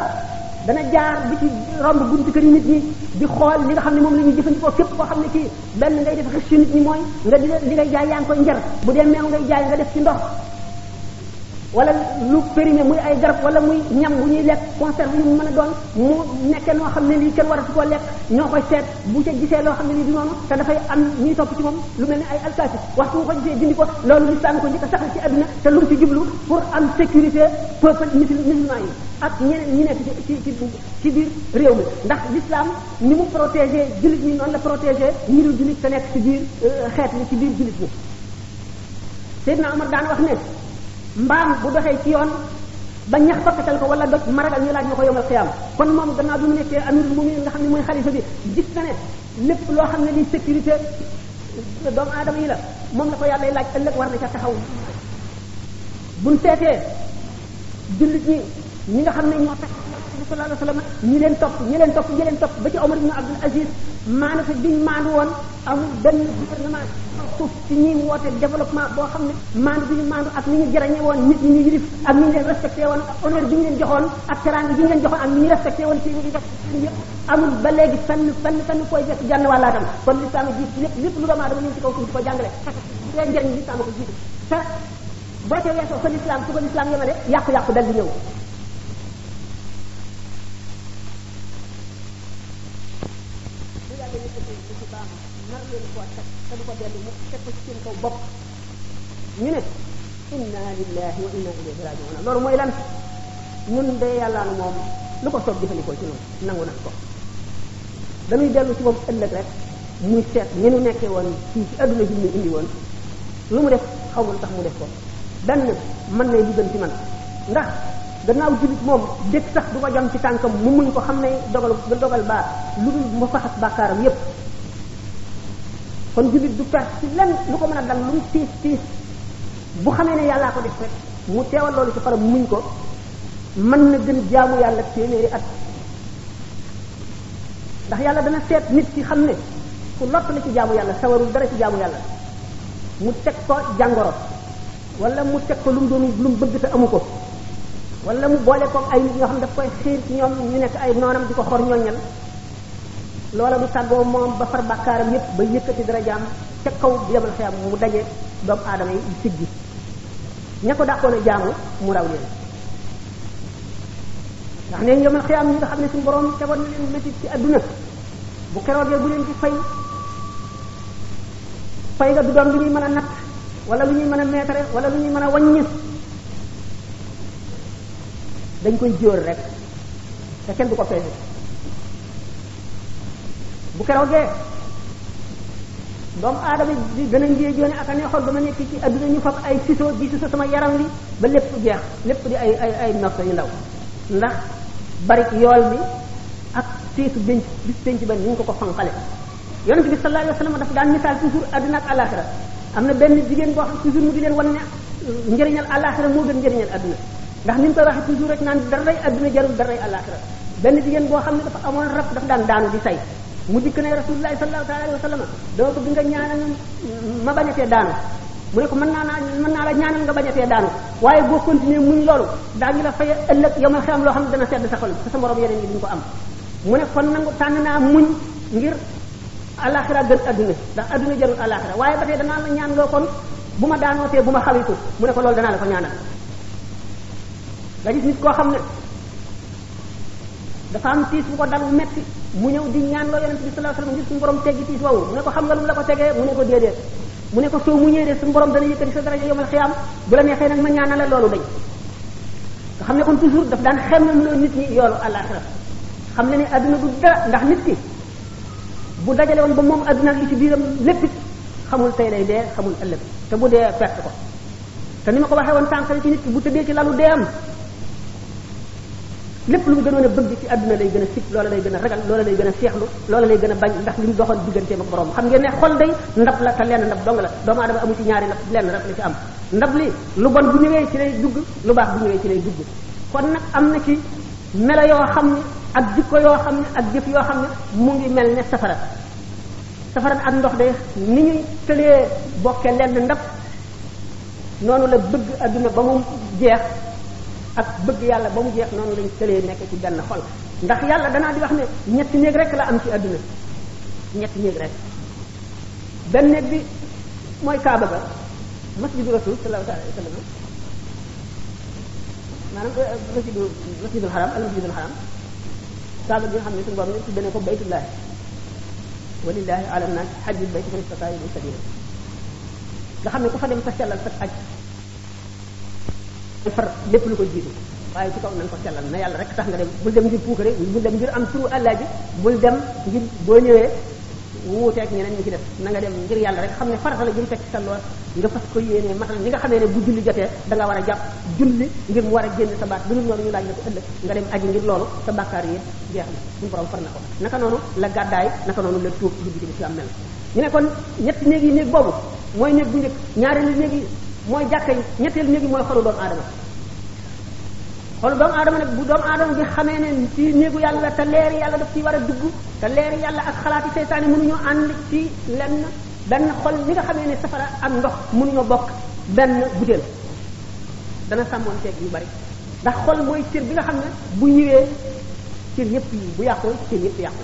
dana jaar bi ci romb buntu kër nit ñi di xool li nga xam ne moom la ñuy jëfandikoo képp koo xam ne kii benn ngay def xis ci nit ñi mooy nga di li ngay jaay yaa ngi koy njar bu dee meew ngay jaay nga def ci ndox wala lu périmé muy ay garab wala muy ñam bu ñuy lekk conserve yu mu mën a doon mu nekkee noo xam ne lii kenn waratu koo lekk ñoo koy seet bu ca gisee loo xam ne ni du noonu te dafay am ñuy topp ci moom lu mel ne ay alkaati waxtu ko gisee dindi ko loolu lislaam ko njëkk a saxal ci àdduna te lu mu ci jublu pour am sécurité peuple musulman yi ak ñeneen ñi nekk ci ci ci biir réew mi ndax lislaam ni mu protégé jullit ñi noonu la protégé ñi dul jullit te nekk ci biir euh, xeet li ci biir jullit ñi Seydina Omar daan wax ne mbaam bu doxee ci yoon ba ñax fakkatal ko wala doj maragal ñu laaj ma ko yomal xiyaam kon moom gannaaw bi mu nekkee amirul mu'minin nga xam ne mooy xalifa bi gis na ne lépp loo xam ne li sécurité doomu aadama yi la moom la ko yàlla laaj ëllëg war na ca taxaw buñ seetee jullit ñi ñi nga xam ne ñoo tax bi sallallahu alayhi wasallam ñi leen topp ñi leen topp ñi leen topp ba ci Omar ibn Abdul Aziz maana fa diñ maandu woon amul benn gouvernement suuf ci ñuy woote développement boo xam ne maandu bi ñu maandu ak ni ñu jarañe woon nit ñi ñu yilif ak ni ñu leen respecté woon ak honneur bi ñu leen joxoon ak teranga bi ñu leen joxoon ak ni ñu respecté woon ci ñu def yëpp amul ba léegi fenn fenn fenn koy fekk jànn wàllaatam kon l'islam jiit lépp lépp lu doomu aadama ñëw ci kaw suuf di ko jàngale te njëriñ l'islam ko jiitu te boo ca yeesoo fa lislaam su ko lislaam yemale yàqu-yàqu dal di ñëw bopp ñu ne inna lillahi wa inna ilayhi raji'un loolu mooy lan ñun de yàlla nu moom lu ko soob jëfandikoo ci noonu nangu nañ ko dañuy dellu ci moom ëllëg rek muy seet ni nu nekkee woon fii ci adduna ji ñu indi woon lu mu def xaw ma lu tax mu def ko benn mën na lu gën ci man ndax gannaaw jullit moom dëkk sax du ko jam ci tànkam mu muñ ko xam ne dogal ba dogal baa lu dul ma faxas bàkkaaram yépp kon jullit du perte ci lenn lu ko mën a dal lu mu tiis tiis bu xamee ne yàllaa ko def rek mu teewal loolu ci faram muñ ko mën na gën jaamu yàlla téeméeri at ndax yàlla dana seet nit ki xam ne ku lott la ci jaamu yàlla sawarul dara ci jaamu yàlla mu teg ko jàngoro wala mu teg ko lu mu doon lu mu bëgg te amu ko wala mu boole ko ay nit ñoo xam daf koy xiir ci ñoom ñu nekk ay noonam di ko xor ñooñal loola du tàggoo moom ba far bàkkaaram yépp ba yëkkati dara jaam ca kaw bu yemal xiyam mu daje doomu aadama yi siggi ña ko dàqoon a jaamu mu raw leen ndax ne yomal xiyaam ñi nga xam ne suñu borom tegoon na leen métit ci adduna bu keroogee bu leen di fay fay nga du doon lu ñuy mën a natt wala lu ñuy mën a meetare wala lu ñuy mën a wàññi dañ koy jóor rek te kenn du ko peese bu keroogee doomu aadama di gën a ngee joone ak a neexoon ba ma nekk ci adduna ñu fab ay siso di siso sama yaram li ba lépp jeex lépp di ay ay ay nopp yu ndaw ndax bari yool bi ak seetu denc bis denc ba ni ñu ko ko fanqale yonente bi sallallahu alayhi wa sallam dafa daan misaal toujours adduna ak alaxira am na benn jigéen boo xam toujours mu di leen wan ne njëriñal alaxira moo gën njëriñal adduna ndax ni mu koy waxee toujours rek naan daray adduna jarul daray alaxira benn jigéen boo xam ne dafa amoon rab dafa daan daanu di say mu dikk ne rasulullahi sallallahu alayhi wa sallam dama bëgg nga ñaanal ma bañ a tee daanu mu ne ko mën naa naa mën naa la ñaanal nga bañ a tee daanu waaye boo continuer muñ loolu daañu la fay ëllëg yow ma xam loo xam ne dana sedd sa xol te sa morom yeneen yi duñ ko am mu ne kon nangu tànn naa muñ ngir alaxira gën adduna ndax adduna jarul alaxira waaye ba tey danaa la ñaan loo kon bu ma daanootee bu ma xawitu mu ne ko loolu danaa la ko ñaanal nga gis nit koo xam ne dafa am tiis bu ko dal bu metti mu ñëw di ñaan loo yonent bi sallallahu alayhi wasallam ngir suñu borom teggi tiis woowu mu ne ko xam nga lu la ko tegee mu ne ko déedéet mu ne ko soo muñee de suñu borom dana yëkkati sa daraja yomal xiyaam bu la neexee nag ma ñaanal la loolu dañ nga xam ne kon toujours daf daan xem na loo nit ñi yoolu àllaaxira xam ne ne adduna du dara ndax nit ki bu dajale woon ba moom adduna ak li ci biiram lépp xamul tey lay dee xamul ëllëg te bu dee perte ko te ni ma ko waxee woon sànq ci nit ki bu tëddee ci lalu deem lépp lu mu gënoon a bëgg ci àdduna lay gën a sib loola lay gën a ragal loola lay gën a seexlu loola lay gën a bañ ndax li mu doxoon digganteem ak borom xam ngeen ne xol day ndab la te lenn ndab dong la doomu aadama amu ci ñaari ndab lenn rek la ci am ndab li lu bon bu ñëwee ci lay dugg lu baax bu ñëwee ci lay dugg kon nag am na ci melo yoo xam ne ak jikko yoo xam ne ak jëf yoo xam ne mu ngi mel ne safara safara ak ndox day ni ñuy tëlee bokke lenn ndab noonu la bëgg adduna ba mu jeex ak bëgg yàlla ba mu jeex noonu lañ tëlee nekk ci benn xol ndax yàlla danaa di wax ne ñetti néeg rek la am ci adduna ñetti néeg rek benn néeg bi mooy kaaba ba masjidu rasul sallallahu alayhi wa sallam maanaam euh, masjidu masjidul haram al masjidul haram kaaba bi nga xam ne suñu borom ne tudde ne ko baytullahi walillahi ala nnaas hajjul bayti man istata'a ilayhi sabila nga xam ne ku fa dem fa sellal sa aj far lépp lu ko jiitu waaye ci kaw na nga ko sellal na yàlla rek tax nga dem bul dem ngir puukare bul dem ngir am turu àllaaji bul dem ngir boo ñëwee wuuteeg ñeneen ñi ci def na nga dem ngir yàlla rek xam ne farata la jëm teg ci sa loos nga fas ko yéenee matal ñi nga xamee ne bu julli jotee da nga war a jàpp julli ngir mu war a génn sa baat bu dul noonu ñu laaj la ko ëllëg nga dem aji ngir loolu sa bàkkaar yi jeex na suñu borom far na ko naka noonu la gàddaay naka noonu la tuub dugg ci lislaam mel ñu ne kon ñetti néeg yi néeg boobu mooy néeg bu njëkk ñaareelu néeg yi mooy jàkka yi ñetteelu néeg yi mooy xolu doomu aadama xolu doomu aadama nag bu doomu aadama bi xamee ne ci néegu yàlla te leeri yàlla daf ci war a dugg te leeri yàlla ak xalaati seytaane mënuñoo ànd ci lenn benn xol li nga xamee ne safara ak ndox mënuñoo bokk benn butéel dana sàmmoon teeg yu bari ndax xol mooy cër bi nga xam ne bu ñëwee cër yëpp yi bu yàqoo cër yëpp yàqu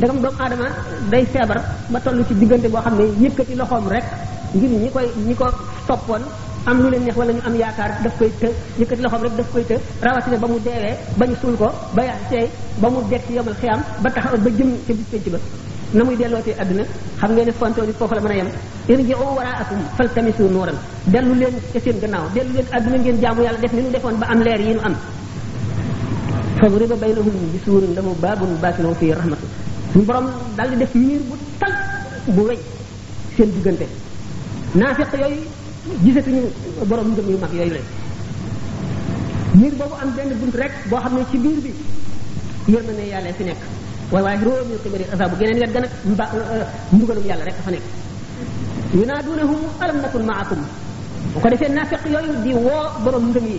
dagam doomu aadama day feebar ba toll ci diggante boo xam ne yëkkati loxoom rek ngir ñi koy ñi ko toppoon am lu leen neex wala ñu am yaakaar daf koy të yëkkati loxoom rek daf koy të rawatina ba mu deewee ba ñu suul ko ba yaa seey ba mu dekk yomal xiyaam ba taxaw ba jëm ca bis penc ba na muy dellootee àdduna xam ngeen ne fonto bi foofu la mën a yem irji'u wara'akum faltamisu nuuran dellu leen ca seen gannaaw dellu leen àdduna ngeen jaamu yàlla def ni nu defoon ba am leer yi nu am fadriba baynahum bi suurin lahu baabun baatinuhu fiihi rahmatu suñu borom daal di def miir bu tal bu weñ seen diggante naafiq yooyu gisatuñu borom ngëm yu mag yooyu la miir boobu am benn bunt rek boo xam ne ci biir bi yërmande yàlla fi nekk waaye waaye róo min qibali azabu geneen wet ga nag mba euh, mbugalum yàlla rek fa nekk yunaadunahum alam nakun maakum bu ko defee naafiq yooyu di woo borom ngëm yi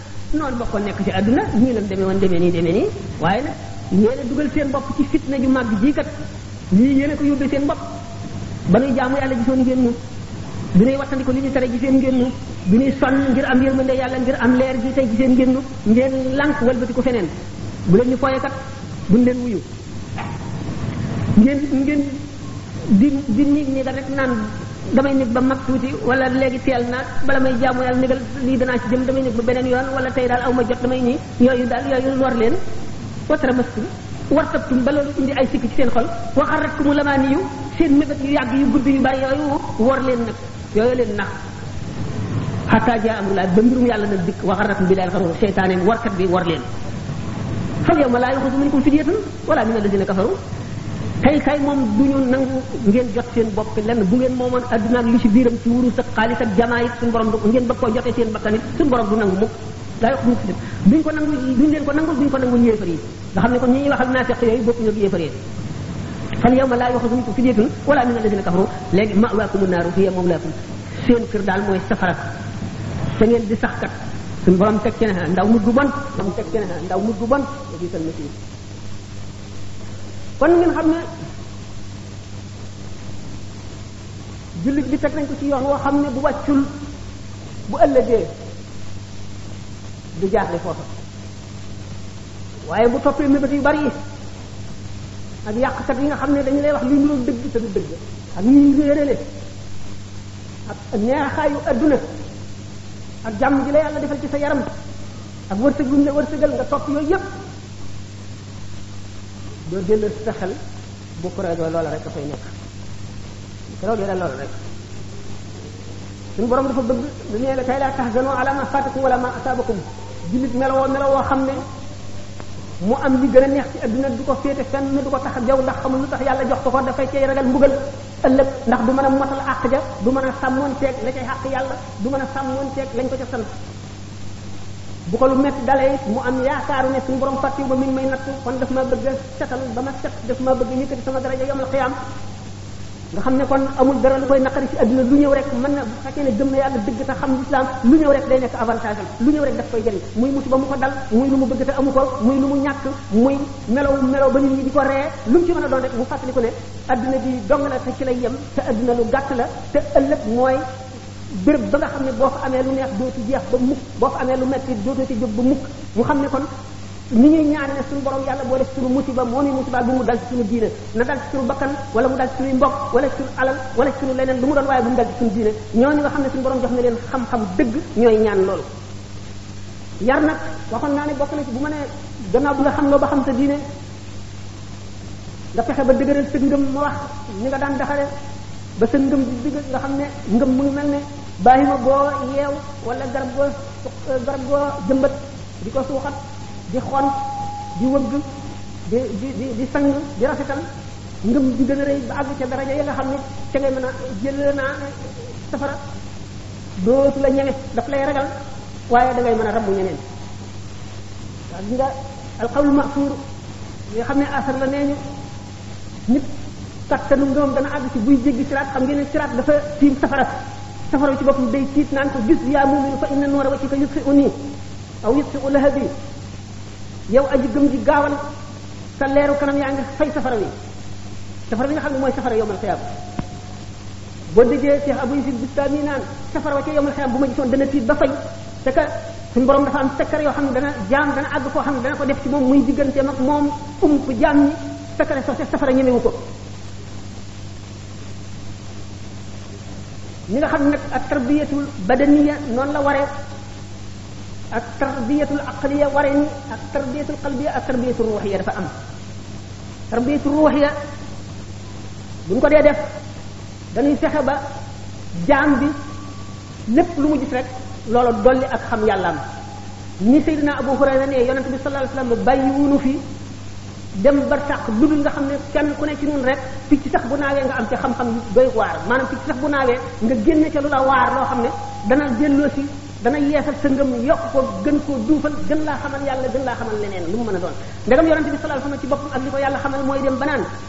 noonu bokkoon nekk ci àdduna ñii lan demee woon demee nii demee nii waaye nag yéen a dugal seen bopp ci fitna ju màgg jii kat lii yéen a ko yóbbee seen bopp ba nuy jaamu yàlla gisoon ngeen ñu bi nuy wattandiko li ñu tere giseen ngeen ñu bi nuy sonn ngir am yërmande yàlla ngir am leer gi tey giseen ngeen ñu ngeen lànk walbati ko feneen bu leen ñu fooye kat buñ leen wuyu ngeen ngeen di di nit ñi rek naan damay nekk ba mag tuuti wala léegi teel na bala may jaamu yàlla négal lii danaa ci jëm damay nekk ba beneen yoon wala tey daal aw ma jot damay nii yooyu daal yooyu lor leen watara mastum wartabtum ba loolu indi ay sikk ci seen xol waxarat ku mu lamaani yu seen mébét yu yàgg yu gudd yu bari yooyu wor leen nag yooyu leen nax xataa jaa amrullah ba mbirum yàlla nag dikk waxarat bi daal xaru seytaane warkat bi war leen fal yow ma laa yoxusu minkum fidyatun wala min alladina kafaru tey kay moom du ñu nangu ngeen jot seen bopp lenn bu ngeen moomoon adduna ak li ci biiram ci wurus ak xaalis ak jamaa it suñu borom du ngeen bëgg koo jotee seen bakkan it suñu borom du nangu mukk daa yox mukk duñ ko nangu duñ leen ko nangu duñ ko nangu ñu yéefar yi nga xam ne kon ñi ñuy waxal naafiq yooyu bokk ñu yéefar yi fal yawma laa yuxasu minkum fidyatun wala min alladina kafaru léegi mawaakumu naaru hiya mawlaakum seen kër daal mooy safara te ngeen di sax kat suñu borom teg ci ne ndaw mujj bu bon borom teg ci ne ndaw mujj bu bon kon ngeen xam ne jullit bi teg nañ ko ci yoon woo xam ne bu wàccul bu ëllëgee du jaaxle foofa waaye bu toppee mébét yu bari yi ak yàqkat yi nga xam ne dañu lay wax luy niroog dëgg te du dëgg ak ñuy réerale ak neexaayu adduna ak jàmm ji la yàlla defal ci sa yaram ak wërsëg bu ñu la wërsëgal nga topp yooyu yëpp doo dellu sa xel bu ko rajo loola rek dafay nekk keroog yore loola rek suñu borom dafa bëgg lu nee la kay laa tahzanu ala ma fatakum wala ma asabakum jullit melowoo melowoo xam ne mu am li gën a neex ci adduna du ko féete fenn du ko tax jaw ndax xamul lu tax yàlla jox ko ko dafay cay ragal mbugal ëllëg ndax du mën a motal àq ja du mën a sàmmoon teeg la cay àq yàlla du mën a sàmmoon teeg lañ ko ca sant bu ko lu metti dalee mu am yaakaaru ne suñu borom fàttiwu ba mi ngi may natt kon daf ma bëgg a setal ba ma set daf ma bëgg yëkkati sama daraja yomal xiyaam nga xam ne kon amul dara lu koy naqari ci àdduna lu ñëw rek mën na bu fekkee ne gëm na yàlla dëgg te xam lislaam lu ñëw rek day nekk avantage am lu ñëw rek daf koy jëriñ muy musiba mu ko dal muy lu mu bëgg te amu ko muy lu mu ñàkk muy melow melow ba nit ñi di ko ree lu mu ci mën a doon rek mu fàttaliku ne àdduna bi dong la te ci lay yem te àdduna lu gàtt la te ëllëg mooy béréb ba nga xam ne boo fa amee lu neex doo ci jeex ba mukk boo fa amee lu metti dootoo ci jóg ba mukk ñu xam ne kon ni ñuy ñaan ne suñu borom yàlla boo def suñu musiba moo ni musiba bu mu dal ci suñu diine na dal ci suñu bakkan wala mu dal ci suñuy mbokk wala ci suñu alal wala ci suñu leneen lu mu doon waaye bu mu dal ci suñu diine ñooñu nga xam ne suñu borom jox na leen xam-xam dëgg ñooy ñaan loolu yar nag waxoon naa ne bokk na ci bu ma nee gannaaw bi nga xam loo ba xam sa diine nga fexe ba dëgëral sa ngëm ma wax ni nga daan daxale ba sa ngëm di dëgg nga xam ne ngëm mu ngi mel ne bàyyi ma boo yeew wala garab goo garab goo jëmbat di ko suuxat di xon di wëgg di di di di sang di rafetal ngëm di gën a rëy ba àgg ca daraja ya nga xam ne ca ngay mën a jël naa safara dootu la ñeme daf lay ragal waaye da ngay mën a rabbu ñeneen waaw gis nga alxawlu maxfuur nga xam ne asar la nee ñu nit kattanu ngëmam dana àgg ci buy jéggi siraat xam ngeen ne siraat dafa tiim safara safara ci boppam day tiit naan ko gis yaa muuminu fa inna nuura wajhika yutfi'u nii aw yutfi'u lahabi yow aji gëm ji gaawal sa leeru kanam yaa ngi fay safara wi safara bi nga xam ne mooy safara yowmal xiyaam boo déggee Cheikh Abou Yazid Bistami naan safara wa ca yowmal xiyaam bu ma gisoon dana tiit ba fay te ka suñu borom dafa am secret yoo xam ne dana jaam dana àgg foo xam ne dana ko def ci moom muy diggante mag moom ump jaam ñi secret soo safara ñemewu ko ñi nga xam ne nag ak tarbiyatul badaniya noonu la waree ak tarbiyatul aqliya waree ni ak tarbiyatul qalbiya ak tarbiyatul ruuxiya dafa am tarbiyatul ruuxiya buñ ko dee def dañuy fexe ba jaam bi lépp lu mu gis rek loola dolli ak xam yàllaam ni Seydina Abu Hurayra ne yonent bi sallallahu alayhi wasallam bàyyi wunu fi dem barsàq lu dul nga xam ne kenn ku ne ci ñun rek picc sax bu naawee nga am ca xam-xam yu doy waar maanaam picc sax bu naawee nga génne ca lu la waar loo xam ne dana delloo si dana yeesal sa ngëm yokk ko gën koo duufal gën laa xamal yàlla gën laa xamal leneen lu mu mën a doon ndegam yonent bi sallallahu alayhi wasallam ci boppam ak li ko yàlla xamal mooy dem banaan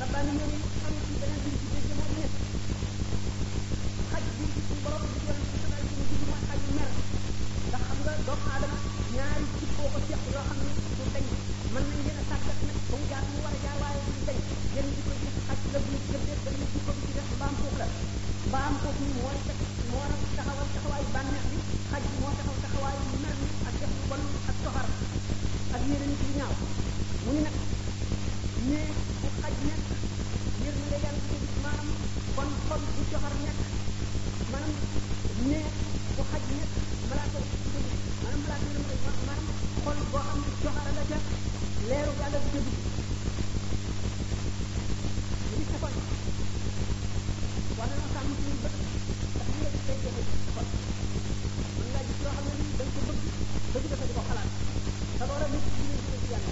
rabbaani yoon yi am ci beneen bi ci dégg moo di ne xaj bi ci suñu borom bi yoon ci sama ci ci mooy xaj mer ndax xam nga doomu aadama ñaari ci koo ko seq yoo xam ne du dañ mën nañ leen a tàggat nag ba mu jaar mu war a jaar waaye duñ dañ yenn di ko gis xaj la bu gëddee dañ ci ko ci def mbaam foofu la mbaam foofu ni mooy teg moo war a taxawal taxawaayu bànneex bi xaj bi moo taxaw taxawaayu mer mi ak def lu bon ak soxar ak yéene nit ñi ñaaw mu ni nag néeg bu xaj nekk yërmande yàlla du ko gis maanaam kon xol bu coxar nekk maanaam néeg bu xaj nekk malaaka du ko gis maanaam malaaka yi dañu koy maanaam xol boo xam ne coxar la ca leeru yàlla du ko gis li sa xol war na sàmm suñu bët ak li nga gis tey jëfe xol mën ngaa gis loo xam ne nii dañ ko bëgg bëgg dafa di ko xalaat sa borom nit ñi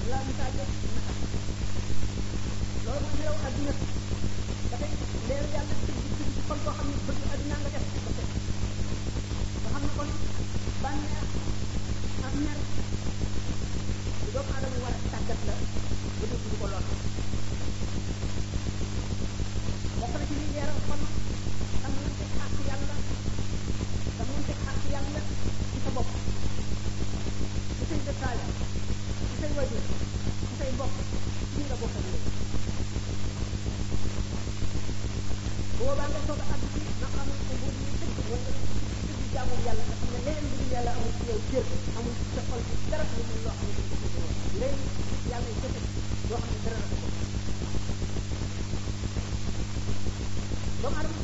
balaa mu saa jot na am loolu mooy nelaw adduna ba tey leeru yàlla ci ci ci xol boo xam ne bëgg adduna nga def ba tey nga xam ne kon bànneex ak mer bu doomu aadama war a tàggat la ba dee du ko lor bokk na ci liy leeral xol xàq yàlla da mun te xàq yàlla ci sa bopp ci say dëkkaay ci say wajur ci say mbokk ci nga bokk ak yooyu bu boobaa nga soog a àgg ci na xamul ko boobu ñu dëgg wala dëgg jaamu yàlla nga xam ne leneen lu dul yàlla amul ci yow cër amul ci sa xol bi dara lu dul loo xam ne dañ ko bëgg woon léegi yàlla yi jëfe loo xam ne dara la ko doomu aadama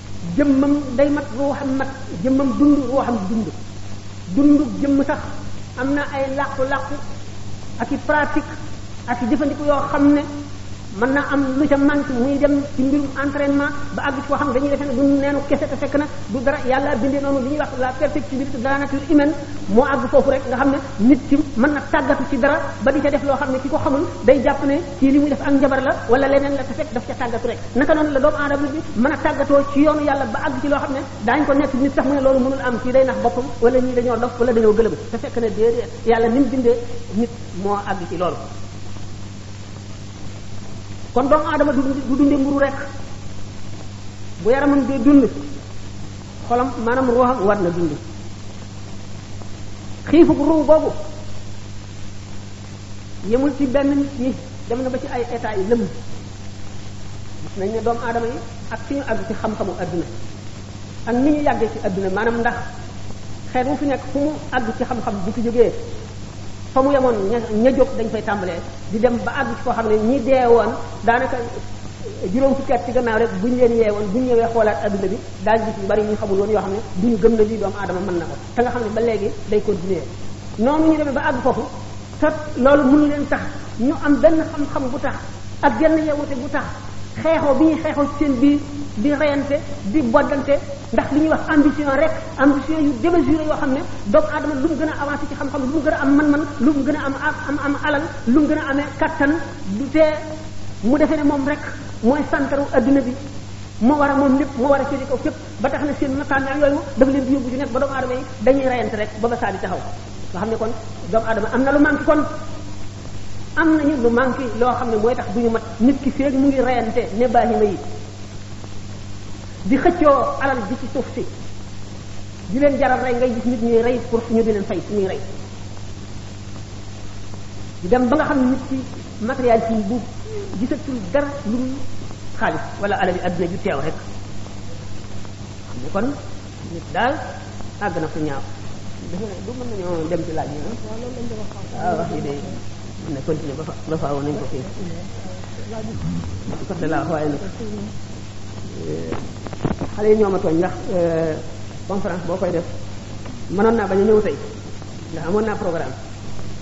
jëmmam day mat ruuxam mat jëmmam dund ruuxam dund dund jëmm sax am na ay làqu-làqu ak i pratique ak i jëfandiku yoo xam ne mën na am lu ca manque muy dem ci mbirum entraînement ba àgg koo xam ne dañuy defe ne du neenu kese te fekk na du dara yàlla bindee noonu li ñuy wax la perfectibilité de la nature humaine moo àgg foofu rek nga xam ne nit ki mën na tàggatu ci dara ba di ca def loo xam ne ki ko xamul day jàpp ne ci li muy def ak njabar la wala leneen la te fekk daf ca tàggatu rek naka noonu la doomu aadama bi mën a tàggatoo ci yoonu yàlla ba àgg ci loo xam ne daañ ko nekk nit sax mu ne loolu mënul am ci day nax boppam wala ñii dañoo dof wala dañoo gëlëm te fekk ne déedéet yàlla ni mu bindee nit moo àgg ci loolu kon doomu aadama du du dunde mburu rek bu yaramam dee dund xolam maanaam ruuxam war na dund xiifu ruu boobu yemul ci benn nit ñi dem na ba ci ay état yi lëmm gis nañ ne doomu aadama yi ak fi ñu àgg ci xam-xamu adduna ak ni ñu yàggee ci adduna maanaam ndax xeet wu fi nekk fu mu àgg ci xam-xam bu fi jógee fa mu yemoon ña ña jóg dañ fay tàmbalee di dem ba àgg ci koo xam ne ñi dee woon daanaka juróom fukki at ci gannaaw rek bu ñu leen yeewoon bu ñu ñëwee xoolaat adduna bi daal gis yu bari ñu xamul woon yoo xam ne duñu gëm na lii doomu aadama mën na ko te nga xam ne ba léegi day continuer noonu ñu demee ba àgg foofu te loolu mënu leen tax ñu am benn xam-xam bu tax ak genn yeewute bu tax xeexoo bi ñuy xeexoo ci seen biir di reyante di boddante ndax li ñuy wax ambition rek ambition yu démesuré yoo xam ne doomu aadama lu mu gën a avancé ci xam-xam lu mu gën a am man man lu mu gën a am am am alal lu mu gën a amee kattan du tee mu defee ne moom rek mooy santaru adduna bi moo war a moom lépp moo war a féete kaw fépp ba tax na seen maqaama yooyu daf leen di yóbbu ci nekk ba doomu aadama yi dañuy reyante rek ba ba saa di taxaw nga xam ne kon doomu aadama am na lu manqué kon am nañu lu manqué loo xam ne mooy tax du ñu mat nit ki feeg mu ngi reyante ne baahima yi di xëccoo alal bi ci suuf si di leen jaral rey ngay gis nit ñuy rey pour ñu di leen fay suñuy rey di dem ba nga xam ne nit ki matériel ci bu gisatul dara lu muy xaalis wala alal yi adduna ju teew rek xam ne kon nit daal àgg na fu ñaaw dafa ne du mën nañoo dem ci laaj yi ah? waaw wax yi de mën na continuer ba fa ba faaw nañ ko fii soxla laa waaye nag eh, xale yi ñoo ma tooñ ndax eh, conférence boo koy def mënoon naa bañ a ñëw tey ndax amoon naa programme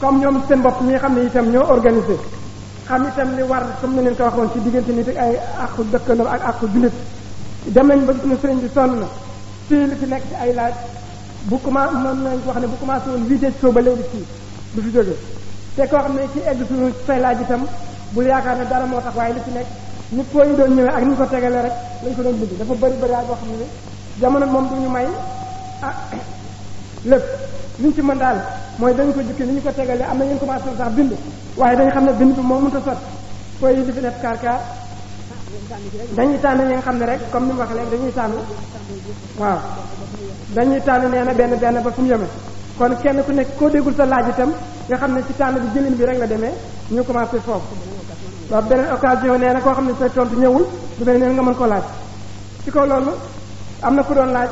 comme ñoom seen bopp ñi nga xam ne itam ñoo organisé xam itam li war comme ni leen ko waxoon ci diggante nit ak ay àqu dëkkandoo ak àqu jullit dem nañ ba gis ne sëriñ bi sonn na fii li fi nekk ci ay laaj bu commencé mën nañ ko wax ne bu commencé woon huit heures soo ba léegi fii du fi jóge te koo xam ne ci egg suñu say laaj itam bul yaakaar ne dara moo tax waaye li fi nekk nit koo ñu doon ñëwee ak ni ñu ko tegalee rek lañ ko doon bind dafa bëri bëri boo xam ne jamono moom du ñu may ah lépp liñ ci mën daal mooy dañ ko jukki ni ñu ko tegalee am na ñu commencé sax bind waaye dañ xam ne bind bi moo mënta sot koy yi di fi def kaar kaar dañuy tànn ñi nga xam ne rek comme ni mu wax léegi dañuy tànn waaw dañuy tànn nee na benn benn ba fu mu yeme kon kenn ku nekk koo déggul sa laaj itam nga xam ne ci tànn bi jëlin bi rek la demee ñu commencé foofu waaw beneen occasion nee na koo xam ne sa tontu ñëwul du beneen nga mën ko laaj ci kaw loolu am na ku doon laaj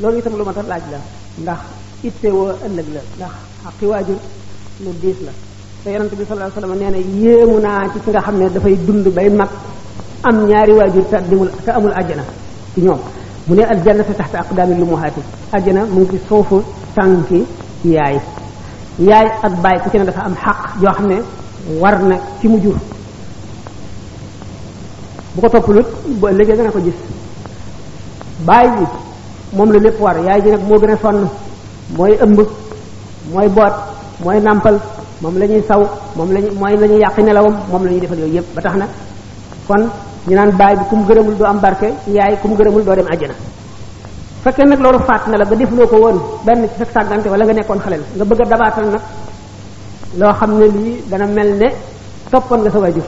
loolu itam lu ma ta laaj la ndax itte woo ëllëg la ndax xaqi waajur lu diis la te yonent bi sallallahu alayhi wasallam nee na yéemu naa ci ki nga xam ne dafay dund bay mag am ñaari waajur te dimul te amul àjjana ci ñoom mu ne aljanna te taxta aqdaamil lummahaati àjjana mu ngi ci suufu tànki yaay yaay ak baay ku ci ne dafa am xaq yoo xam ne war na ci mu jur bu ko toppalut ba léegi dana ko gis baay bi moom la lépp war yaay ji nag moo gën a sonn mooy ëmb mooy boot mooy nàmpal moom la ñuy saw moom lañu mooy la ñuy yàq nelawam moom la ñuy defal yooyu yëpp ba tax na kon ñu naan baay bi ku mu gërëmul doo am barke yaay ku mu gërëmul doo dem àjjana fekkee nag loolu faat na la ba defuloo ko woon benn ci fekk sàggante wala nga nekkoon xaleel nga bëgg a dabaatal nag loo xam ne lii dana mel ne toppoon nga sa waajur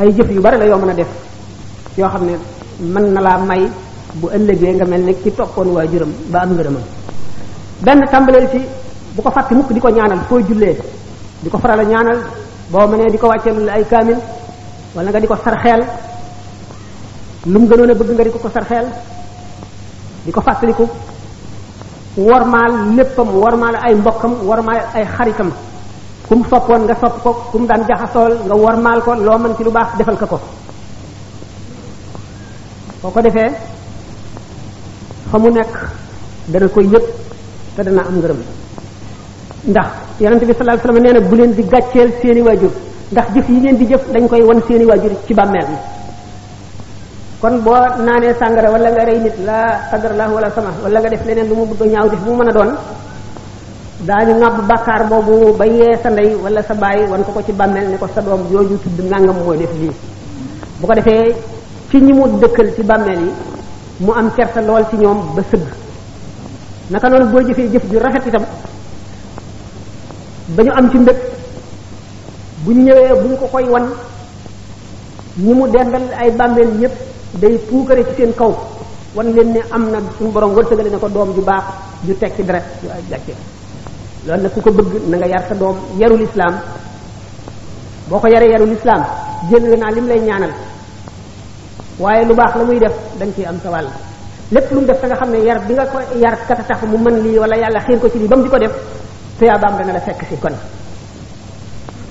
ay jëf yu bari la yoo mën a def yoo xam ne mën na laa may bu ëllëgee nga mel ne ki toppoon waajuram ba am ngërëmam benn tàmbaleel ci bu ko fàtte mukk di ko ñaanal foo jullee di ko faral a ñaanal boo mënee di ko wàcceelul ay kaamil wala nga di ko sarxeel lu mu gënoon a bëgg nga di ko ko sarxeel di ko fàttaliku wormaal léppam wormaal ay mbokkam wormaal ay xaritam ku mu soppoon nga sopp ko ku mu daan jaxasool nga wormaal ko loo mën ci lu baax defal ko ko boo ko defee fa mu nekk dana koy yëpp te dana am ngërëm ndax yonente bi sallallahu alayhi wasallam nee na bu leen di gàcceel seeni waajur ndax jëf yi ngeen di jëf dañ koy wan seeni waajur ci bàmmeel bi kon boo naanee sàngara wala nga rey nit la qadar la wala sama wala nga def leneen lu mu bëgg ñaaw def bu mu mën a doon daañu ŋàbb bàkkaar boobu ba yee sa ndey wala sa baay wan ko ko ci bàmmeel ni ko sa doom jooju tudd nangam moo def lii bu ko defee ci ñi mu dëkkal ci bàmmeel yi mu am kersa lool ci ñoom ba sëgg naka noonu boo jëfee jëf ju rafet itam ba ñu am ci mbëg bu ñu ñëwee bu ñu ko koy wan ñi mu dendal ay bàmmeel ñëpp day puukare ci seen kaw wan leen ne am na suñu borom wërsëgale ne ko doom ju baax ju tekki dara waaye gàcce loolu nag ku ko bëgg na nga yar sa doom yaru lislaam boo ko yaree yaru lislaam jël naa lim lay ñaanal waaye lu baax la muy def dañ ciy am sa wàll lépp lu mu def te nga xam ne yar bi nga ko yar kata tax mu mën lii wala yàlla xiir ko ci lii ba mu di ko def tuyaabaam dana la fekk si kon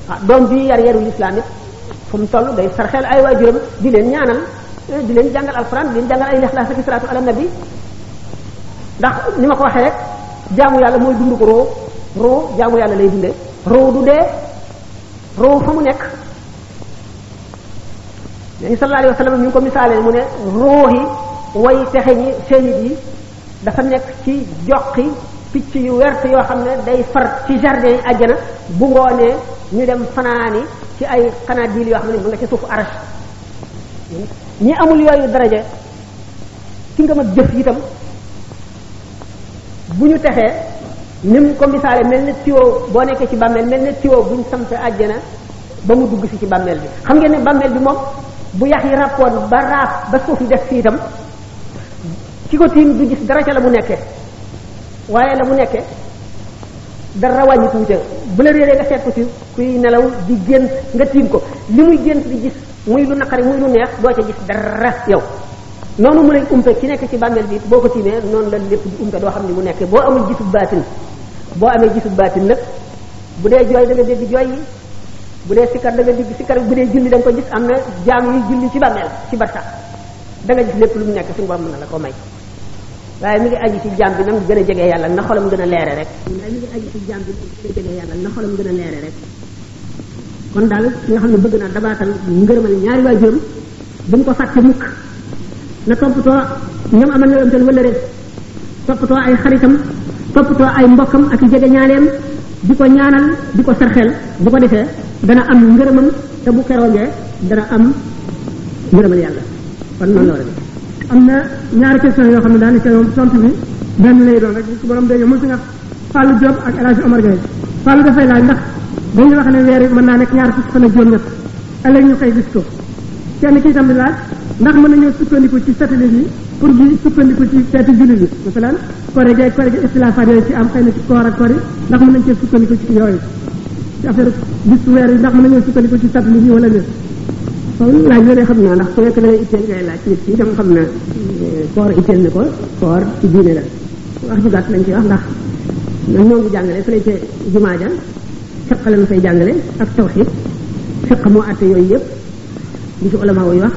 ah doom bi yar yarul islam it fu mu toll day sarxeel ay waajuram di leen ñaanal eh, di leen jàngal alquran di leen jàngal ay lixlaas ak salaatu ala nabi ndax ni ma ko waxee rek jaamu yàlla mooy dund ko roo roo jaamu yàlla lay dunde roo du dee roo fa mu nekk nabi sallallahu alayhi wa sallam ñu ngi ko misaale mu ne ruuxi way texe ñi shahid yi dafa nekk ci joqi picc yu wert yoo xam ne day far ci jardin yi àjjana bu ngoonee ñu dem fanaani ci ay xanaadiil yoo xam ne mu nga ci suuf arash ñi amul yooyu daraja ci nga mag jëf itam bu ñu texee ni mu ko misaale mel ne tiwo boo nekkee ci bàmmeel mel ne tiwo bu ñu sampe àjjana ba mu dugg si ci bàmmeel bi xam ngeen ne bàmmeel bi moom bu yax yi ràppoon ba raaf ba suuf yi def fii itam ki ko tiim du gis dara ca la mu nekkee waaye la mu nekkee dara wàññi tuuti bu la réeree nga seet ko ci kuy nelaw di gént nga tiim ko li muy gént di gis muy lu naqari muy lu neex doo ca gis dara yow noonu mu lay umpe ki nekk ci bàmmeel bi boo ko tiimee noonu la lépp di umpe doo xam ni mu nekkee boo amul gisu baatin boo amee gisu baatin nag bu dee jooy da nga dégg jooy yi bu dee sikkar da nga dégg sikkar bu dee julli da nga ko gis am na jaam yuy julli ci bàmmeel ci barsax da nga gis lépp lu mu nekk suñu borom mën na la ko may waaye mi ngi aju ci jàmm bi nam gën a jege yàlla na xolam gën a leere rek waaye mi ngi aju ci jàmm bi nam gën a jege yàlla na xolam gën a leere rek kon daal ki nga xam ne bëgg naa dabaatal ngërëmal ñaari waajuram bu mu ko fàtte mukk na toppatoo ñoom amal na leen seen wëllëre toppatoo ay xaritam toppatoo ay mbokkam ak jege ñaaleem di ko ñaanal di ko sarxel bu ko defee dana am ngërëmam te bu keroogee dana am ngërëmal yàlla kon noonu la war a def am na ñaari question yoo xam ne daanaka tontu bi benn lay doon rek ci borom dañoo mën si nga Fallou Diop ak El Hadj Omar Gueye Fallou dafay laaj ndax dañu wax ne weer mën naa nekk ñaar fukki fan ak juróom-ñett ëllëg ñu koy gis ko kenn kii tam di laaj ndax mën nañoo sukkandiku ci satellite yi pour bi sukkandiku ci seeti jullit yi masalan kore geeg kore gi ixtilaafaat yooyu ci am xëy na ci koor ak koor yi ndax mën nañ cee sukkandiku ci yooyu ci affaire bis weer yi ndax mën nañoo sukkandiku ci satellite yi wala déet waaw laaj yooyu xam naa ndax ku nekk da ngay itteel ngay laaj nit ki itam xam na koor itteel na ko koor ci diine la wax ju gàtt lañ ci wax ndax ñoom ñoo ngi jàngale fële ca jumaa ja fiq lañu fay jàngale ak tawxid fiq moo àtte yooyu yëpp li ci ulama yi wax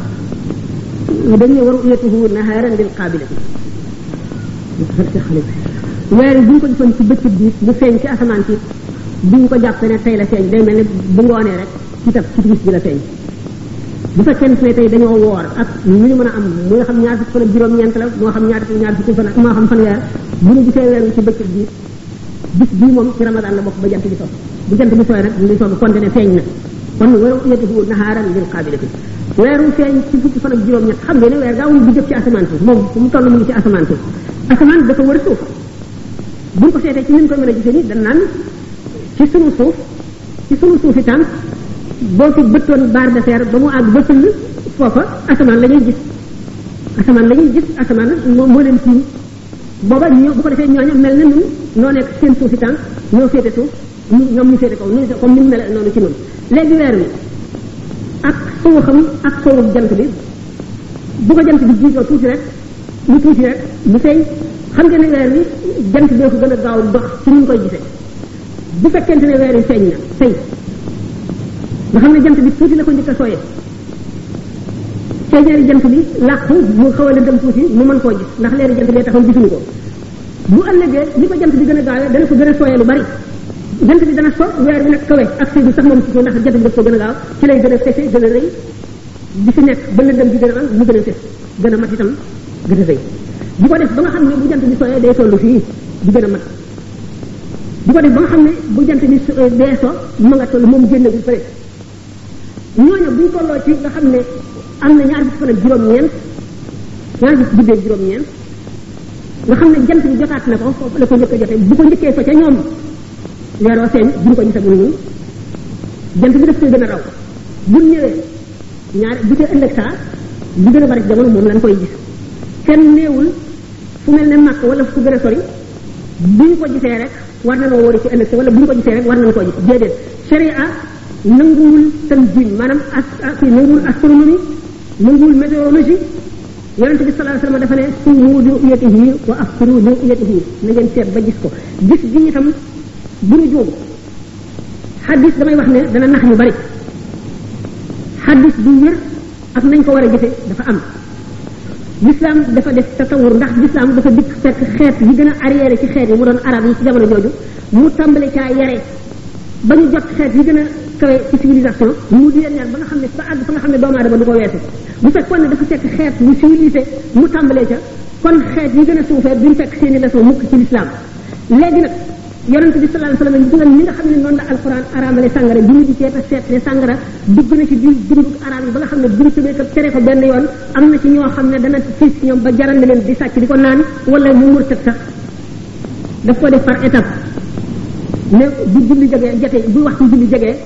dañ ne waru yetuhu naharan lil qaabilati weer bi bu ñu ko defoon ci bëccëg bi bu feeñ ci asamaan si bu ñu ko jàppee ne tey la feeñ day mel ne bu ngoonee rek ci tab ci timis bi la feeñ bu fekkee ne tey dañoo woor ak lu ñu mën a am moo xam ñaar fukki fan ak juróom-ñeent la moo xam ñaar ñaar fukki fan ak moo xam fanweer bu ñu gisee weer wi ci bëccëg bi bis bii moom ci ramadan la bokk ba jant bi so bu jant bi sooy nag ñu ngi soog konte ne feeñ na kon waru yatuhu naharan lil qabilati weer wu feeñ ci fukki fan ak juróom-ñett xam nga ne weer gaawul di jëf ci asamaan si moom fu mu toll mu ngi ci asamaan si asamaan dafa wër suuf buñ ko seetee ci ni ñu koy mën a gisee nii dañ naan ci sunu suuf ci sunu suufi tànk boo fi bëttoon baar de fer ba mu àgg ba sëll foofa asamaan la ñuy gis asamaan la ñuy gis asamaan nag moo moo leen tiim booba ñoo bu ko defee ñooñu mel na ñun noo nekk seen suufi tànk ñoo féete suuf ñu ñoom ñu féete kaw ñu comme ni mu mel noonu ci noonu léegi weer wi ak sowu xam ak sowu jant bi bu ko jant bi jiitoo tuuti rek lu tuuti rek bu feeñ xam nga ne weer wi jant bee ko gën a gaaw dox ci ni ñu koy gisee bu fekkente ne weer wi feeñ na tey nga xam ne jant bi tuuti la ko njëkk a sooyee feeñeeri jant bi làqu mu xaw a lëndëm tuuti mu mën koo gis ndax leeri jant bee taxaw gisuñu ko bu ëllëgee li ko jant bi gën a gaawee dana ko gën a sooyee lu bari jant bi dana so weer bi nag kawe ak sëy bi sax moom si ko ndax jant bi daf ko gën a gaaw ci lay gën a fese gën a rëy bi fi nekk ba lëndëm bi gën a am mu gën a fes gën a mat itam gën a rëy di ko def ba nga xam ne bu jant bi sooyee day tollu fii di gën a mat bu ko def ba nga xam ne bu jant bi su dee so ma nga toll moom génn bi fële ñooñu bu ñu tolloo ci nga xam ne am na ñaar fukki fan ak juróom-ñeent ñaar fukki guddi ak juróom-ñeent nga xam ne jant bi jotaat na ko foofu la ko njëkk a jotee bu ko njëkkee fa ca ñoom leeroo feeñ bu ñu ko gisagul ñun jant bi daf koy gën a raw bu ñëwee ñaar bu ca ëllëg saa bu gën a bari ci jamono moom lañ koy gis kenn néewul fu mel ne màkk wala fu gën a sori bu ñu ko gisee rek war na noo wóor ci ëllëg wala bu ñu ko gisee rek war nañu koo gis déedéet sharia nanguwul tanjim maanaam as as nanguwul astronomie nanguwul météorologie yonente bi sallallahu alayhi wasallam dafa ne suumu li ru'yatihi wa aftiru li ru'yatihi na ngeen seet ba gis ko gis gi itam bu ñu juum xadis damay wax ne dana nax ñu bari xadis bu wér ak nañ ko war a jëfe dafa am l'islam dafa def tatawur ndax l'islam dafa dikk fekk xeet yi gën a arrière ci xeet yi mu doon arab yi ci jamono jooju mu tàmbale caa yare ba ñu jot xeet yi gën a kawe ci civilisation mu di leen yar ba nga xam ne ba àgg fa nga xam ne doomu aadama du ko weesu bu fekkoon ne dafa fekk xeet bu civilisé mu tàmbalee ca kon xeet yi gën a suufee duñ fekk seeni leçon mukk ci l'islam léegi nag yonent bi sallallahu alayhi wasallam gis nga ni nga xam ne noonu la alquran araamale sàngara bi ñu di seeta seet ne sàngara dugg na ci biir dund araam yi ba nga xam ne buñ tëbee ko tere ko benn yoon am na ci ñoo xam ne dana fiis ñoom ba jaral na leen di sàcc di ko naan wala mu murtat sax daf ko def par étape ne bu julli jegee jotee bu waxtu julli jegee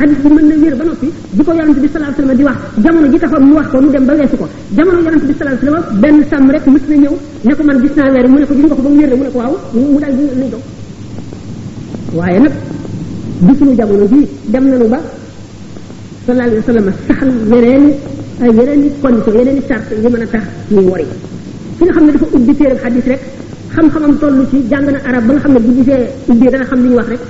hadis bi mën na wér ba noppi bi ko yonent bi sallallahu alayhi wasallam di wax jamono ji taxoon mu wax ko mu dem ba weesu ko jamono yonent bi sallallahu alayhi wasallam benn sàmm rek mës na ñëw ne ko man gis naa weer mu ne ko gis nga ko ba mu wér la mu ne ko waaw mu daal di lay jox waaye nag bi suñu jamono ji dem nañu ba sallallahu alayhi wasallam saxal yeneen ay yeneen i condition yeneen i charte yi mën a tax ñuy wari ki nga xam ne dafa ubbi téere hadis rek xam-xamam toll ci jàng na arab ba nga xam ne bu gisee ubbi dana xam li ñu wax rek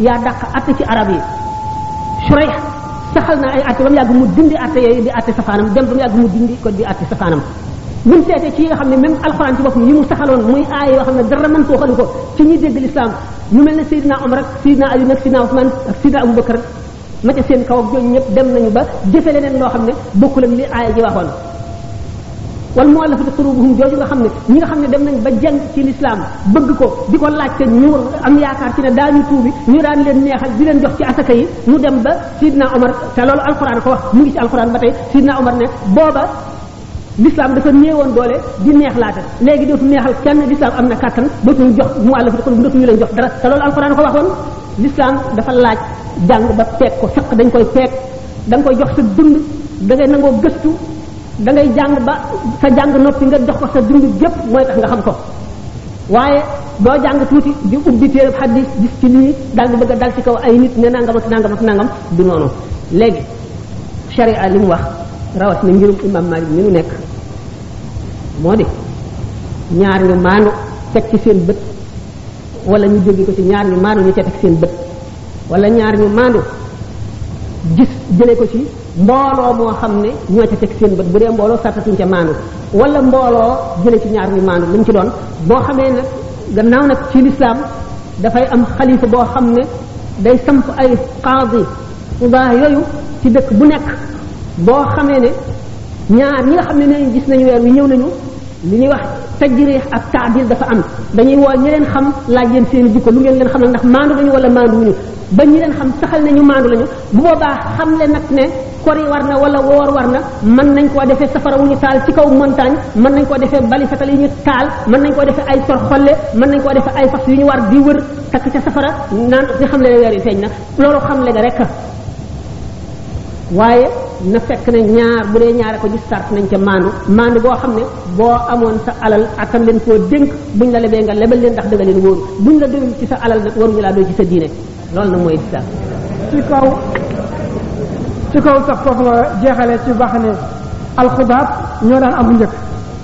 yaa dàq atte ci arab yi Shurayh saxal na ay atte ba mu yàgg mu dindi atte yooyu di atte safaanam dem ba mu yàgg mu dindi ko di atte safaanam buñ seetee ci yi nga xam ne même alxuraan ci boppam yi mu saxaloon muy aaya yoo xam ne dara mën koo xali ko ci ñuy dégg lislaam ñu mel ne Seydina Omar ak Seydina Ali ak Seydina Ousmane ak Seydina Aboubacar ma ca seen kaw ak ñooñu ñëpp dem nañu ba jëfe leneen loo xam ne bokkul ak li aaya ji waxoon wal mu'allafati qulubuhum jooju nga xam ne ñi nga xam ne dem nañ ba jàng ci lislaam bëgg ko di ko laajte ñu am yaakaar ci ne daañu tuubi ñu daan leen neexal di leen jox ci asaka yi ñu dem ba Sidna Omar te loolu alxuraan ko wax mu ngi ci alxuraan ba tey Sidna Omar ne booba l'islam dafa néewoon doole di neex laata léegi dootu neexal kenn l'islam am na kàttan dootuñu jox mu àll fa kon dootuñu leen jox dara te loolu alxuraan ko waxoon l'islam dafa laaj jàng ba peeg ko fekk dañ koy peeg da nga koy jox sa dund da ngay nangoo gëstu da ngay jàng ba sa jàng noppi nga jox ko sa dund gépp mooy tax nga xam ko waaye doo jàng tuuti di ubbi téereb xadis gis ci lii daal di bëgg a dal ci kaw ay nit ne nangam ak nangam ak nangam du noonu léegi sharia li mu wax rawat na ngirum imam Malik mi nu nekk moo di ñaar ñu maanu teg ci seen bët wala ñu jóge ko ci ñaar ñu maanu ñu ca teg seen bët wala ñaar ñu maanu gis jële ko ci mbooloo moo xam ne ñoo ca teg seen bët bu dee mbooloo sartatuñ ca maanu wala mbooloo jële ci ñaar ñu maanu lu mu ci doon boo xamee nag gannaaw nag ci lislaam dafay am xalifa boo xam ne day samp ay qaadi bu baax yooyu ci dëkk bu nekk boo xamee ne ñaar ñi nga xam ne nee gis nañu weer wi ñëw nañu li ñuy wax tajriix ak taadil dafa am dañuy woo ñi leen xam laaj leen seen jikko lu ngeen leen xamal ndax maandu lañu wala maandu wuñu ba ñi leen xam saxal nañu maandu lañu bu boobaa xam le nag ne kori war na wala woor war na mën nañ koo defee safara wu ñu taal ci kaw montagne mën nañ koo defee bali fetal yi ñu taal mën nañ koo defee ay sor xolle mën nañ koo defee ay fas yu ñu war di wër takk ca safara naan di xam le weer yi feeñ na loolu xam le nga rek waaye na fekk ne ñaar bu dee ñaare ko gis sart nañ ca maandu maandu boo xam ne boo amoon sa alal attan leen koo dénk buñ la lebee nga lebal leen ndax da nga leen wóoru buñ la doyul ci sa alal nag waruñu laa doy ci sa diine loolu nag mooy islam ci kaw ci kaw sax foofu nga jeexale ci baax ne alxudaat ñoo daan am njëkk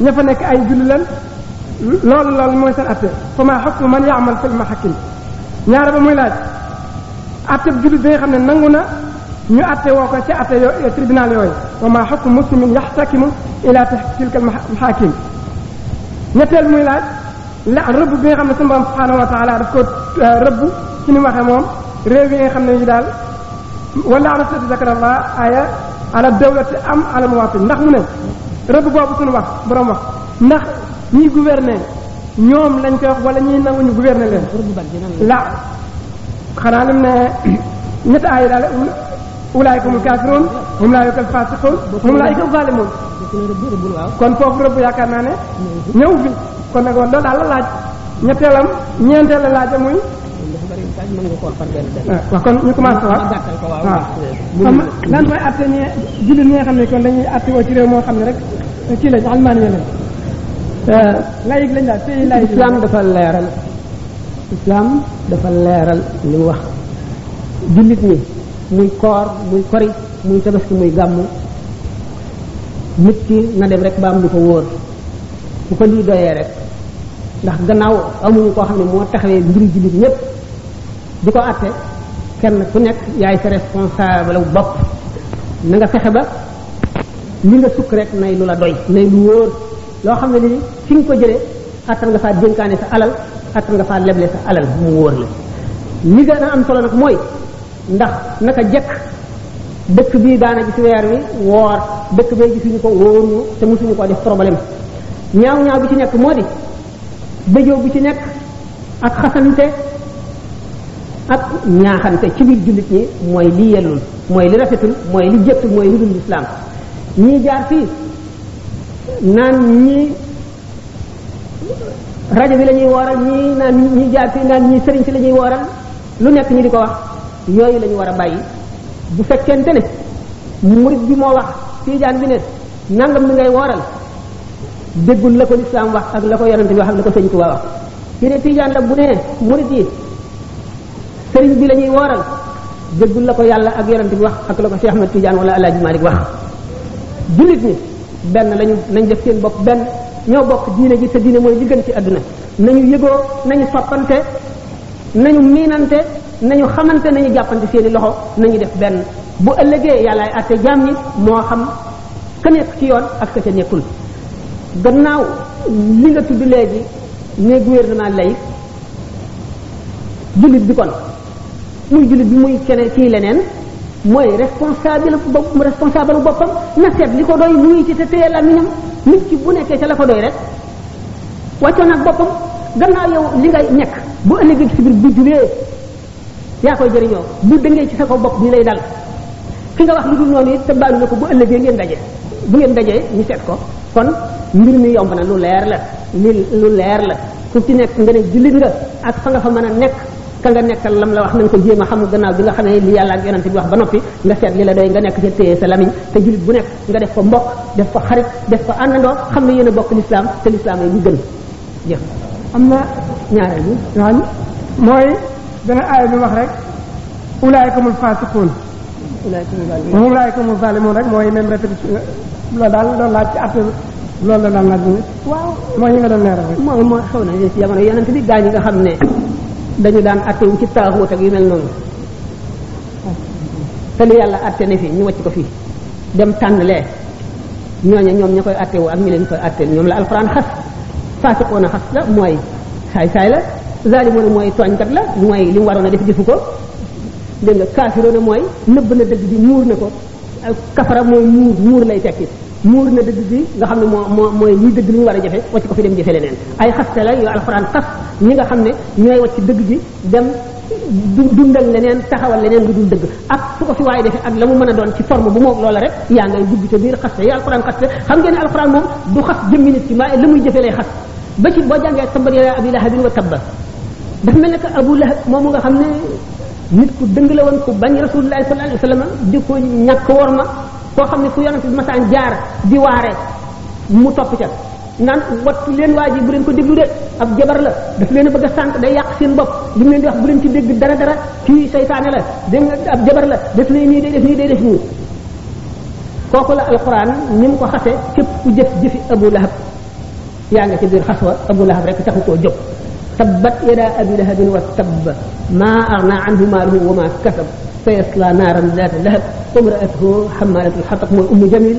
ña fa nekk ay julli lan loolu loolu mooy seen atte fa maa xukmu man yaamal fil mahakim ñaara ba muy laaj atte jullit bi nga xam ne nangu na ñu atte woo ko ci atte yo tribunal yooyu wa maa xukmu muslimin yaxtakimu ila tilka al mahakim ñetteel muy laaj la rëbb bi nga xam ne suñu borom subhanahu wa taala daf ko rëbb ci ni waxee moom réew yi nga xam ne yi daal wala ala sati zakarallah aya ala dawlati am ala muwaati ndax mu ne rëbb boobu suñu wax borom wax ndax ñiy gouverner ñoom lañ koy wax wala ñiy nangu ñu gouverner leen la xanaa lim ne ñetti aaya daal ulaayika humul kaafiruun hum laa yukal faasiquun hum laa yukal zaalimuun kon foofu rëbb yaakaar naa ne ñëw fi kon nag loolu daal la laaj ñetteelam ñeenteela laaja muy waaw kon ñu commencé waaw waaw comme lan mooy atte ñi jullit ñi nga xam ne kon dañuy atte woo ci réew moo xam ne rek ci lañ almaan yi lañ euh, layig lañ daal pays layig islam dafa leeral islam dafa leeral li mu wax jullit ñi muy koor muy kori muy tabaski muy gàmmu nit ki na dem rek ba am lu ko wóor bu ko lii doyee rek ndax gannaaw amuñu koo xam ne moo taxawee mbiri jullit ñépp di ko àtte kenn ku nekk yaay sa responsable bu bopp na nga fexe ba li nga sukk rek nay lu la doy nay lu wóor loo xam ne ni fi nga ko jëlee attan nga faa dénkaane sa alal attan nga faa leble sa alal mu wóor la li gën a am solo nag mooy ndax naka jekk dëkk bii daana gis weer wi woor dëkk bee gisuñu ko wóoruñu te mosuñu ko def problème ñaaw ñaaw bi ci nekk moo di bëjoo bu ci nekk ak xasante ak ñaaxante ci biir jullit ñi mooy li yellul mooy li rafetul mooy li jëttul mooy li dul lislaam ñii jaar fii naan ñii rajo bi la ñuy wooral ñii naan ñii jaar fii naan ñii sëriñ si la ñuy wooral lu nekk ñu di ko wax yooyu la ñu war a bàyyi bu fekkente ne murid bi moo wax tiijaan bi ne nangam mi ngay wooral déggul la ko lislaam wax ak la ko yonente bi wax ak la ko sëñ Tuubaa wax ki ne tiijaan la bu ne murid yi sëriñ bi la ñuy wooral dëggul la ko yàlla ak yonent bi wax ak la ko Cheikh Ahmed Tidiane wala El Hadj Malick wax jullit ñi benn lañu nañ def seen bopp benn ñoo bokk diine ji te diine mooy li gën ci àdduna nañu yëgoo nañu soppante nañu miinante nañu xamante nañu jàppante seeni loxo nañu def benn bu ëllëgee yàllaay àtte jaam ñi moo xam ka nekk ci yoon ak ka ca nekkul gannaaw li nga tudd léegi ne gouvernement lay jullit bi kon muy jullit bi muy keneen kii leneen mooy responsable bopp responsable boppam na seet li ko doy muy ci te téye làmmiñam nit ki bu nekkee ca la ko doy rek wàccoon ak boppam gannaaw yow li ngay nekk bu ëllëgee ci biir bu jubee yaa koy jëriñoo bu dëngee ci sa ko bopp ni lay dal ki nga wax lu dul noonu it te baalu na ko bu ëllëgee ngeen daje bu ngeen dajee ñu seet ko kon mbir mi yomb na lu leer la li lu leer la ku ci nekk nga ne jullit nga ak fa nga fa mën a nekk ka nga nekkal lam la wax na nga ko jéem a xam gannaaw bi nga xam ne li yàlla ak yonent bi wax ba noppi nga seet li la doy nga nekk ca téye sa lamiñ te jullit bu nekk nga def ko mbokk def ko xarit def ko àndandoo xam ne yéen a bokk lislaam te lislaam ay lu gën jëf am na ñaareel bi waaw mooy dana aay bi wax rek ulaayikumul faasiquun ulaayikumul zaalimuun rek mooy même répétition loolu daal loolu laaj ci affaire loolu la daan laaj bi waaw mooy ñi nga doon leeral rek mooy mooy xew na ci jamono yonent bi gaa ñi nga xam ne dañu daan attewu ci taaxuut ak yu mel noonu te lu yàlla atte ne fii ñu wàcc ko fii dem tànn lee ñooña ñoom ña koy àtte woo ak ñi leen koy àtteel ñoom la alxuraan xas faasiqoona xas la mooy saay saay la zaalimoona mooy tooñkat la mooy li mu waroon a def defu ko dégg nga kaafiroona mooy nëbb na dëgg bi muur na ko kafara mooy muur muur lay tekki muur na dëgg bi nga xam ne moo moo mooy lii dëgg li ñu war a jafe wacc ko fi dem jëfe leneen ay xaste la yu alxuraan xas ñi nga xam ne ñooy wacc dëgg gi dem dundal leneen taxawal leneen lu dul dëgg ak fu ko fi waaye defee ak la mu mën a doon ci forme bu moog loola rek yaa ngay dugg ca biir xaste yi alxuraan xaste xam ngeen ne alxuraan moom du xas jëmmi nit ki waaye la muy jëfee lay xas ba ci boo jàngee tabbat yadaa abii lahabin wa tabba dafa mel ne que abu lahab moomu nga xam ne nit ku dëng la woon ku bañ rasulullahi sallallahu alayhi wa sallam di ko ñàkk worma koo xam ne fu yonent bi masaan jaar di waare mu topp ca naan wattu leen waa ji bu leen ko déglu de ab jabar la daf leen a bëgg a sànq day yàq seen bopp li mu leen di wax bu leen ci dégg dara dara kii saytaane la dégg nga ab jabar la def na nii day def nii day def nii kooku la alquran ni mu ko xase képp ku jëf jëfi abu lahab yaa nga ci biir xas wa abu lahab rek taxu koo jóg tabbat yada abi lahabin wa tabb ma agna anhu maaluhu wa ma kasab sa yasla naaran zaata lahab wa mraatuhu xamalatul xatab mooy ummu jamil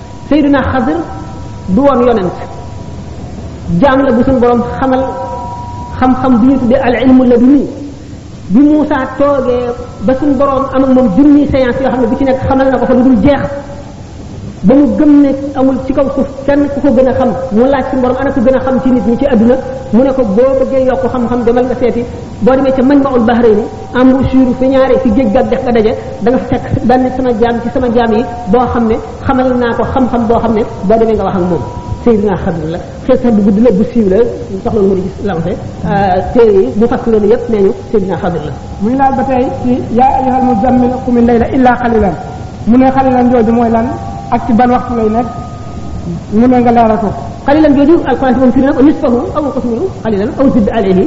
Seydina Xadir du woon yonent jaam la bu suñu borom xamal xam-xam bi ñu tuddee al ilmu la bi nii bi Moussa toogee ba suñu borom am ak moom junni séance yoo xam ne bu ci nekk xamal na ko fa lu dul jeex ba mu gëm ne amul ci kaw suuf kenn ku ko gën a xam mu laaj suñu borom ana ko gën a xam ci nit ñi ci àdduna mu ne ko boo bëggee yokk xam-xam demal nga seeti boo demee ca mañ ma ul bahraini embouchure fi ñaare fi géej gàgg def nga daje da nga fekk benn sama jaam ci sama jaam yi boo xam ne xamal naa ko xam-xam boo xam ne boo demee nga wax ak moom Seydina Xadir la xëy sax bu gudd la bu siiw la sax loolu moo di gis lancé téere yi bu fàttali loolu yëpp nee ñu Seydina Xadir la muy laal ba tey ci yaa ayyuhal muzammil qumi layla illa qalilan mu ne qalilan jooju mooy lan ak ci ban waxtu lay nekk mu ne nga leeral ko qalilan jooju alquran si moom firi na ko nisfahu aw qasmiru qalilan aw zid alayhi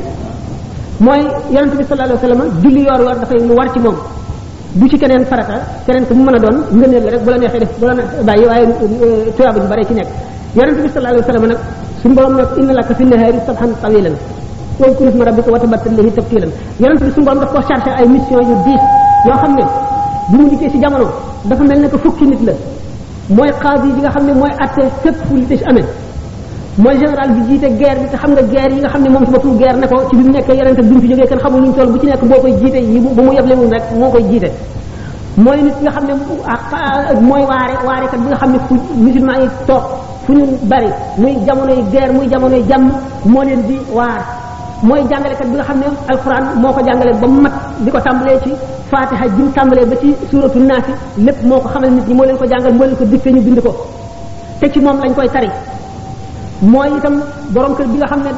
mooy yonent bi sallallahu alayhi wasallam julli yoor yoor dafay lu war ci moom du ci keneen farata keneen ku mu mën a doon ngëneel la rek bu la neexee def bu la neexee bàyyi waaye tuyaaba ju bare ci nekk yonent bi sallallahu alayhi wasallam nag suñu borom nag inna laka fi nahaari sabhan tawilan wazkur isma rabbika wa tabattal ilayhi tabtilan yonent bi suñu borom daf ko chargé ay mission yu diis yoo xam ne bu mu dikkee ci jamono dafa mel ne que fukki nit la mooy xaadi yi nga xam ne mooy atte fépp fu li ci amee mooy général bi jiite guerre bi te xam nga guerre yi nga xam ne moom si boppam guerre ne ko ci bi mu nekkee yonente bi mu fi jógee kenn xamul luñ toll bu ci nekk boo koy jiite yi bu mu yeble wul rek moo koy jiite mooy nit nga xam ne ah, mooy waare waare kat bi nga xam ne fu musulman yi toog fu ñu bari muy jamonoy guerre muy jamonoy jàmm moo leen di waar mooy jàngalekat bi nga xam ne alquran moo ko jàngale ba mu mat di ko tàmbalee ci fatiha ji mu tàmbalee ba ci suratu naasi lépp moo ko xamal nit ñi moo leen ko jàngal moo leen ko dicté ñu bind ko te ci moom lañ koy tari mooy itam borom kër bi nga xam ne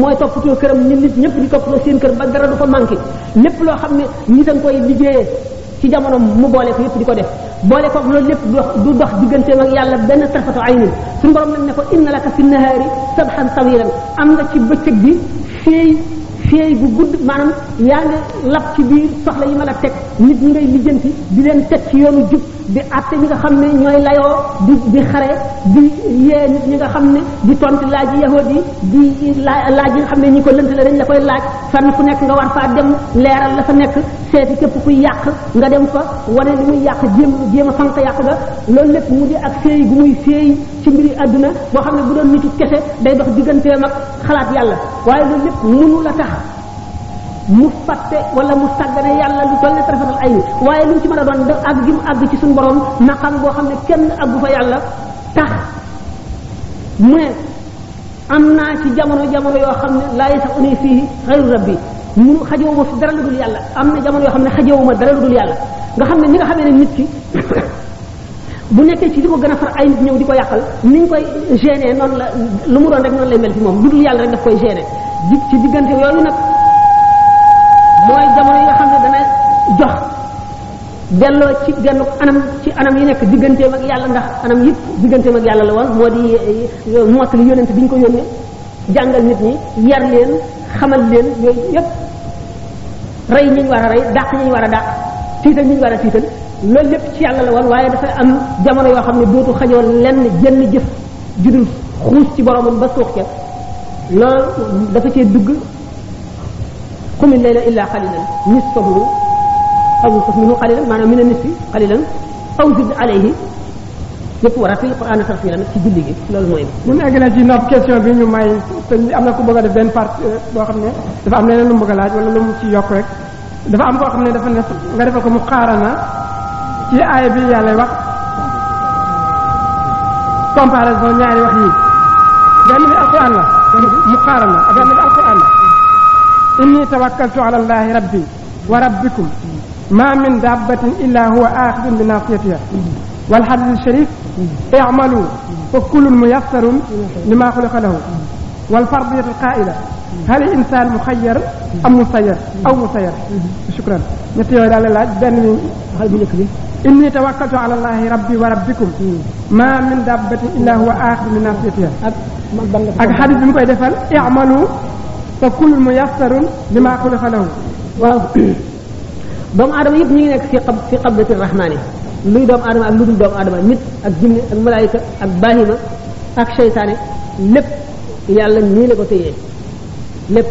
mooy toppatoo këram ni nit ñëpp di toppatoo seen kër ba dara du fa manqué lépp loo xam ne nit a koy liggéeyee ci jamono mu boole ko yëpp di ko def boole ko loolu lépp du dox du dox digganteem ak yàlla benn tarfatu aynin suñu borom nag ne ko inna laka fi nahaari sabhan tawilan am nga ci bëccëg bi feey feey bu gudd maanaam yaa ngi lab ci biir soxla yi ma la teg nit ñi ngay lijjanti di leen teg ci yoonu jub di àtte ñi nga xam ne ñooy layoo di di xare di yee nit ñi nga xam ne di tontu laaj yi yahud yi di laa laaj yi nga xam ne ñi ko lënt la dañ la koy laaj fenn fu nekk nga war faa dem leeral la fa nekk seeti képp kuy yàq nga dem fa wane li muy yàq jéem jéem a fanq yàq ga loolu lépp mu di ak féey gu muy féey ci mbiri àdduna boo xam ne bu doon nitu kese day dox digganteem ak xalaat yàlla waaye loolu lépp mënu la tax mu fàtte wala mu sàggane yàlla lu toll ne tarafatal ay ni waaye lu mu ci mën a doon da àgg gi mu àgg ci suñu borom maqam boo xam ne kenn àggu fa yàlla tax mu ne am naa ci jamono jamono yoo xam ne laa yi sax unee fii xayru rabbi munu xajowuma fi dara lu dul yàlla am na jamono yoo xam ne xajowuma dara lu dul yàlla nga xam ne ni nga xamee ne nit ki bu nekkee ci li ko gën a far ay nit ñëw di ko yàqal ni ñu koy gêner noonu la lu mu doon rek noonu lay mel ci moom lu dul yàlla rek daf koy gêner di ci diggante yooyu nag mooy jamono yi nga xam ne dana jox delloo ci genn anam ci anam yi nekk digganteem ak yàlla ndax anam yëpp digganteem ak yàlla la woon moo di mottali yonent bi ñu ko yónnee jàngal nit ñi yar leen xamal leen yooyu yépp rey ñi ñu war a rey dàq ñi ñu war a dàq tiital ñi ñu war a tiital loolu lépp ci yàlla la woon waaye dafa am jamono yoo xam ne dootu xajoon lenn jënn jëf judul xuus ci boromam ba suux ca loolu dafa cee dugg qumil layla illa qalilan nisfahu aw inqus minhu qalilan maanaam mina nisfi qalilan aw zid alayhi yëpp war a fil Qur'an tartiila nag ci julli gi loolu mooy bi mun egg na ci nopp question bi ñu may te am na ku bëgg a def benn part euh, boo xam ne dafa am leneen lu mu bëgg a laaj wala lu mu ci yokk rek dafa am koo xam ne dafa ne nga defal ko mu xaarana ci aaya bi yàlla wax comparaison ñaari wax yi benn bi alquran la mu xaarana benn bi alquran la inni tawakkaltu ala allahi rabbi وربكم ما من دابة إلا هو آخذ بناصيتها والحديث الشريف اعملوا فكل ميسر لما خلق له والفرضية القائلة هل الإنسان مخير أم مسير أو مسير شكرا نتيجة إني توكلت على الله ربي وربكم ما من دابة إلا هو آخذ بناصيتها أك حديث bi اعملوا fa kullu muyassarun lima xuliqa lahu waaw doomu aadama yëpp ñu ngi nekk fi xab fi xabdati rahmaani luy doomu aadama ak lu dul doomu aadama nit ak jinne ak malaayika ak baahima ak seytaane lépp yàlla nii la ko téyee lépp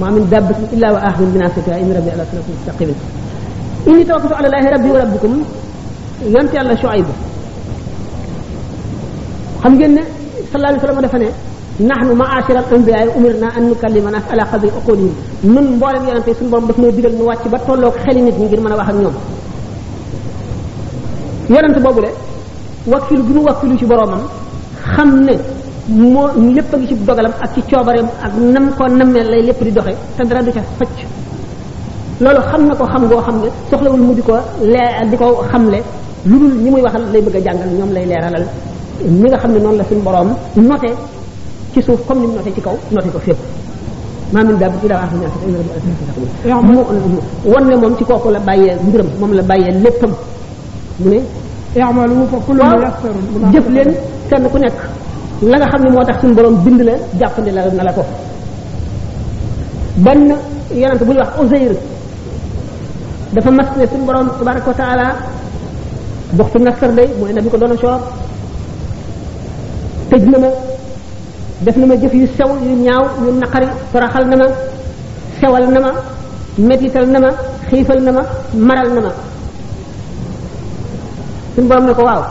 ma min dabbatin illa wa ahmin bi naasiyatiha inna rabbi ala siratin mustaqimin inni tawakkaltu ala allahi rabbi wa rabbikum yont yàlla Shuayb xam ngeen ne sallallahu alayhi wa sallam dafa ne nahnu ma'ashira al-anbiya'i umirna an nukallima nas ala qadri uqulihim nun mboolem yonente yi suñu borom daf noo digal ñu wàcc ba tolloog xeli nit ñi ngir mën a wax ak ñoom yonente boobu de wakkilu gi mu wakkilu ci boromam xam ne moo lépp a ngi ci dogalam ak ci coobareem ak nam ko nammeel lay lépp di doxe te dara du ca facc loolu xam na ko xam ngoo xam ne soxlawul mu di ko lee di ko xamle lu dul ñi muy waxal lay bëgg a jàngal ñoom lay leeralal ñi nga xam ne noonu la suñu borom noté ci suuf comme ni mu noté ci kaw noté ko fépp maa min daa bi daa wax ñaar mu won ne moom ci kooku la bàyyee mbiram moom la bàyyee léppam mu ne i'malu fa kullu muyassarun jëf leen kenn ku nekk la nga xam ne moo tax suñu borom bind la jàppandi la na la ko benn yonent bu ñuy wax Uzayr dafa mas ne suñu borom tabaraka wa taala dox fi nasar day mooy nabi ko doon soor tëj na ma def na ma jëf yu sew yu ñaaw yu naqari toraxal na ma sewal na ma metital na ma xiifal na ma maral na ma suñu borom ne ko waaw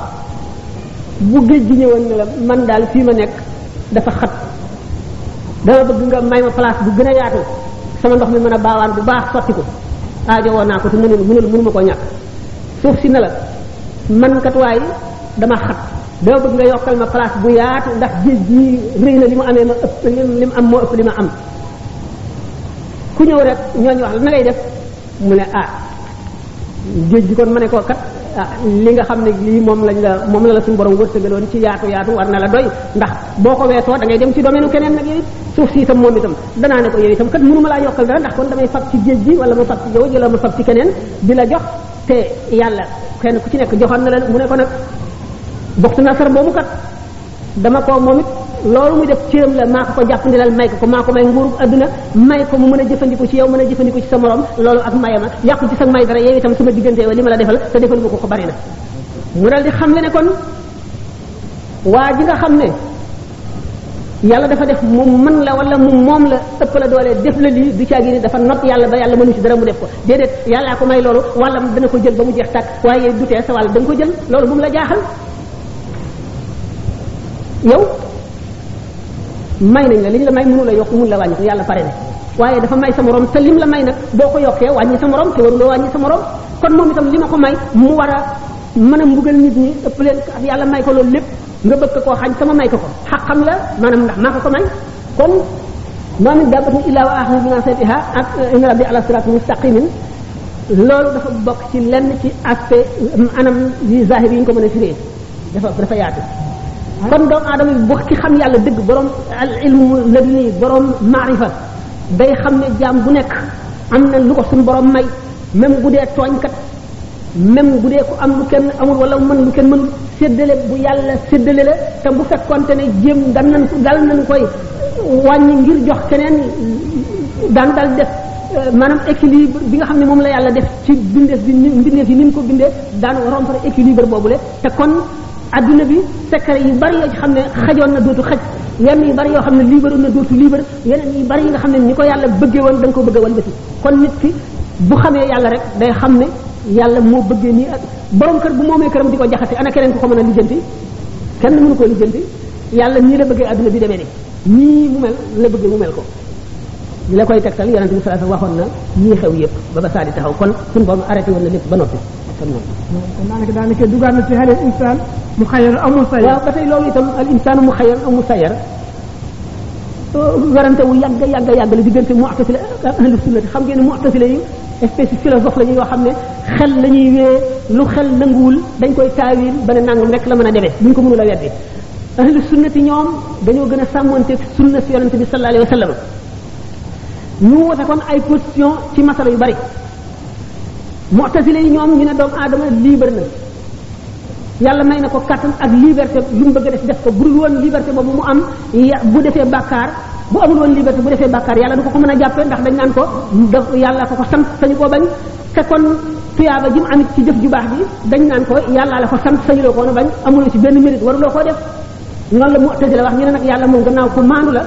bu géej gi ñëwoon ne la man daal fii ma nekk dafa xat dama bëgg nga may ma place bu gën a yaatu sama ndox mi mën a baawaan bu baax sotti ko aajo woon naa ko te mënul mënul mënuma koo ñàkk suuf si ne la man kat waaye dama xat dama bëgg nga yokkal ma place bu yaatu ndax géej gi rëy na li mu amee ma ëpp li mu am moo ëpp li ma am ku ñëw rek ñooñu wax la na ngay def mu ne ah géej gi kon ma ne ko kat ah, li nga xam ne lii moom lañ la moom la la suñu borom wërsëgaloon ci yaatu yaatu war na la doy ndax boo ko weesoo da ngay dem ci domaine keneen nag yow suuf si itam moom itam danaa ne ko yow itam kat mënu ma laa yokkal dara ndax kon damay fab ci géej gi wala ma fab ci yow wala ma fab ci keneen di la jox te yàlla kenn ku ci nekk joxoon na la mu ne ko nag bokk na sar boobu kat dama ko moom it loolu muy def cëram la maa ko ko jàppandilal may ko ko maa ko may nguuru adduna may ko mu mën a jëfandiku ci yow mën a jëfandiku ci sa morom loolu ak maye ma yàqu ci sa may dara yow itam sama diggante yow li ma la defal te defal ma ko ko bari na mu dal di xam le ne kon waa ji nga xam ne yàlla dafa def mu mën la wala mu moom la ëpp la doole def la lii du caagi ni dafa not yàlla ba yàlla mënu ci dara mu def ko déedéet yàllaa ko may loolu wàllam dana ko jël ba mu jeex tàkk waaye du tee sa wàll da nga ko jël loolu bu mu la jaaxal yow may nañ la liñ la may mënu la yokk mënu la wàññi ko yàlla pare na waaye dafa may sa morom te lim la may nag boo ko yokkee wàññi sa morom te waruloo wàññi sa morom kon moom itam li ma ko may mu war a mën a mbugal nit ñi ëpp leen yàlla may ko loolu lépp nga bëgg koo xañ sama may ko ko xaqam la maanaam ndax maa ko ko may kon maa min dabbatin illaa wa aaxiru bi naasiyatiha ak inna rabbi ala siraatin mustaqimin loolu dafa bokk ci lenn ci aspect anam yi zahir yi ñu ko mën a firee dafa dafa yaatu kon doomu aadama bu ki xam yàlla dëgg borom al ilmu laduni borom maarifa day xam ne jaam bu nekk am na lu ko suñu borom may même bu dee tooñkat même bu dee ko am lu kenn amul wala mën lu kenn mënul séddale bu yàlla séddale la te bu fekkonte ne jéem dan nañ ko dal nañ koy wàññi ngir jox keneen daan dal def euh, maanaam équilibre bi nga xam ne moom la yàlla def ci bindeef bi ni bindeef yi ni mu ko bindee daan rompre équilibre boobule te kon adduna bi secret yu bari yoo xam ne xajoon na dootu xaj yenn yu bari yoo xam ne libre na dootu libre yeneen yi bari yi nga xam ne ni ko yàlla bëggee woon da nga ko bëgg a walbati kon nit ki bu xamee yàlla rek day xam ne yàlla moo bëggee nii ak borom kër bu moomee këram di ko jaxase ana keneen ku ko mën a lijjanti kenn mënu koo lijjanti yàlla nii la bëggee adduna bi demee ne nii mu mel la bëggee mu mel ko li la koy tegtal yonent bi sallallahu alayhi wasallam waxoon na ñii xew yëpp ba ba saa di taxaw kon suñu borom arrêté woon na lépp ba noppi kon moom kon daanaka daanaka dugaat na ci xale insaan mu xayal amul sayar waaw ba tey loolu itam al insaanu mu xayar amu sayar werante wu yàgg yàgg yàgg la diggante mu'tazila ak ahlu sunna xam ngeen ne mu'tazila yi espèce de philosophe la ñuy yoo xam ne xel la ñuy wee lu xel nanguwul dañ koy taawil ba ne nangam rek la mën a demee buñ ko mënul a weddi ahlu sunnati ñoom dañoo gën a sàmmanteeg sunna si yonente bi sallallahu alayhi wa sallam ñu wote kon ay position ci masala yu bari mu'tazila yi ñoom ñu ne doomu aadama libre na yàlla may na ko kàttan ak liberté lu mu bëgg a def def ko bu dul woon liberté boobu mu am bu defee bàkkaar bu amul woon liberté bu defee bàkkaar yàlla du ko ko mën a jàppee ndax dañ naan ko def yàlla ko ko sant sañu koo bañ te kon tuyaaba ji mu amit ci jëf ju baax bi dañ naan ko yàlla la ko sant sañu loo ko woon bañ amuloo ci benn mérite waruloo koo def noonu la mu tëj la wax ñu ne nag yàlla moom gannaaw ku maandu la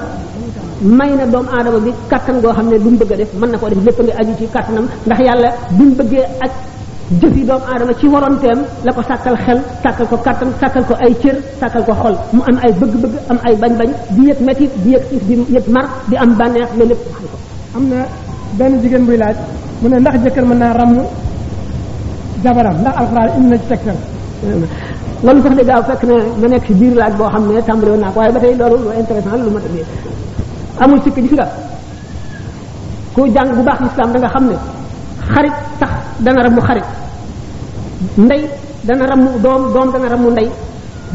may na doomu aadama bi kattan goo xam ne lu mu bëgg a def mën na koo def lépp nga aju ci kattanam ndax yàlla bi mu bëggee aj jëf yi doomu aadama ci waronteem la ko sàkkal xel sàkkal ko kàttan sàkkal ko ay cër sàkkal ko xol mu am ay bëgg-bëgg am ay bañ-bañ di yëg métit di yëg xiif di yëg mar di am bànneex loolu lépp xam ko am na benn jigéen buy laaj mu ne ndax jëkkër mën naa ràmm jabaram ndax alxuraan indi na ci tegtal loolu sax de gaaw fekk na ma nekk ci biir laaj boo xam ne tàmbali woon naa ko waaye ba tey loolu lu intéressant lu ma tëddee amul sikk gis nga ku jàng bu baax lislaam da nga xam ne xarit sax dana ramu xarit ndey dana ramu doom doom dana ramu ndey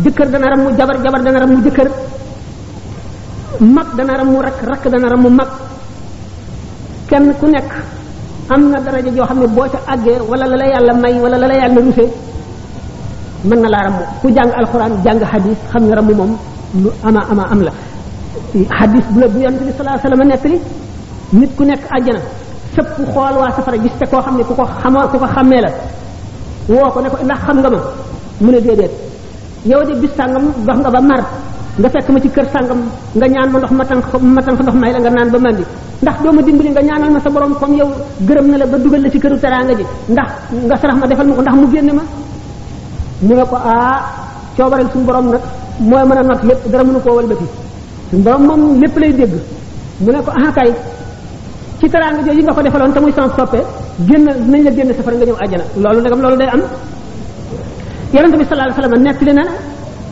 jëkkër dana ramu jabar jabar dana ramu jëkkër mag dana ramu rakk rakk dana ramu mag kenn ku nekk am na daraja joo xam ne boo ca àggee wala la la yàlla may wala la la yàlla rusee mën na laa ramu ku jàng alxuraan jàng hadis xam ne ramu moom lu ama ama am la xadis bu la bu yonent bi sallallahu alayhi wasallam nettali nit ku nekk àjjana sëpp xool waa safara gis te koo xam ne ku ko xamoo ku ko xàmmee la woo ko ne ko ndax xam nga ma mu ne déedéet yow de bis sàngam dox nga ba mar nga fekk ma ci kër sàngam nga ñaan ma ndox ma tan ma tan fa ndox may la nga naan ba mandi ndax doo ma dimbali nga ñaanal ma sa borom comme yow gërëm na la ba dugal la ci këru teraanga ji ndax nga sarax ma defal ma ko ndax mu génne ma mu ne ko ah coobareel suñu borom nag mooy mën a not lépp dara mënu koo walbati suñu borom moom lépp lay dégg mu ne ko ah kay ci teraanga jooju nga ko defaloon te muy sans soppe génn nañ la génn safara nga ñëw àjjana loolu nagam loolu day am yonente bi sallallahu alayhi wasallam nettali na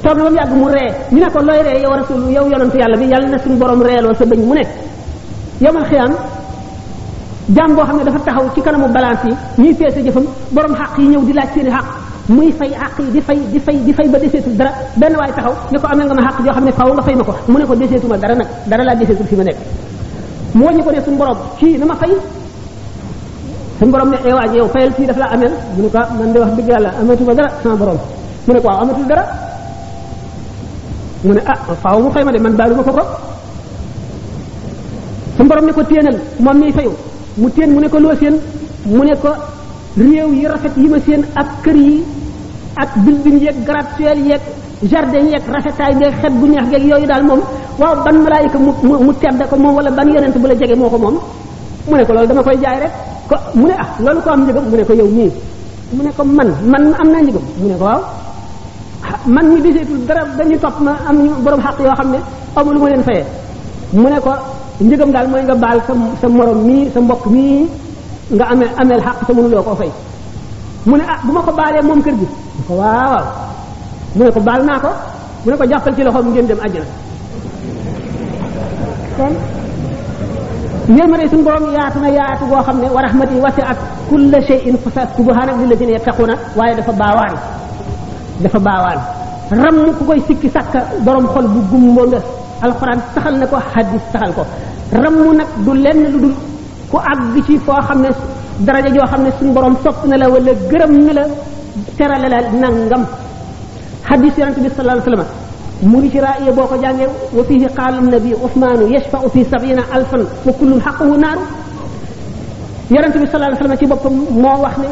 toog na ba mu yàgg mu ree ñu ne ko looy ree yow rasul yow yonentu yàlla bi yàlla na suñu borom reeloo sa bëñ mu ne yomal xiyaam jaam boo xam ne dafa taxaw ci kanamu balance yi ñuy peese jëfam borom xaq yi ñëw di laaj seeni xaq muy fay xaq yi di fay di fay di fay ba deseetul dara benn waay taxaw ne ko amee nga ma xaq joo xam ne faaw nga fay ma ko mu ne ko deseetuma dara nag dara laa deseetul fi ma nekk mu wàññi ko ne suñu borom kii na ma fay suñu borom ne ewaaj eh, yow fayal kii daf laa ameel mu ne ko ah, man de wax dëgg yàlla amatuma dara sama borom mu ne ko waaw amatul dara mu ne ah faaw mu fay ma de man baalu ma ko ko suñu borom ne ko téenal moom miy fayu mu téen mu ne ko loo seen mu ne ko réew yi rafet yi ma seen ak kër yi ak building yeeg gratte-ciel yeeg jardin yeeg rafetaay beeg xet bu neex geeg yooyu daal moom waaw ban malaayika mu mu tedd ko moom wala ban yonent bu la jege moo ko moom mu ne ko loolu dama koy jaay rek ko mu ne ah loolu ko am njëgam mu ne ko yow mii mu ne ko man man am naa njëgam mu ne ko waaw ah, man mi deseetul dara dañu topp ma am ñu borom xaq yoo xam ne xaw ma lu ma leen fayee mu ne ko njëgam daal mooy nga baal sa sa morom mii sa mbokk mii nga amee ameel xaq te mënuloo koo fay mu ne ah bu ma ko baalee moom kër gi mu ko waaw waaw mu ne ko baal naa ko mu ne ko jàppal ci loxoom ngeen dem àjjana kon yërmande suñu borom yaatu na yaatu boo xam ne wa rahmati wasi'at kulla shay'in fa sa subhaana lillazina yattaquna waaye dafa baawaan dafa baawaan ram ku koy sikki sàkka borom xol bu gumbo nga alxuraan saxal na ko hadis saxal ko ram nag du lenn lu dul ku àgg ci foo xam ne daraja joo xam ne suñu borom sopp na la wala gërëm na la terale la nangam hadis yonente bi sallallahu alayhi wasallam mu ngi ci raaya boo ko jàngee wa fihi qaala nabi usmaanu yashfa'u fi sab'ina alfan wa kullun xaquhu naaru yonente bi sallallahu alayhi wasallam ci boppam moo wax ne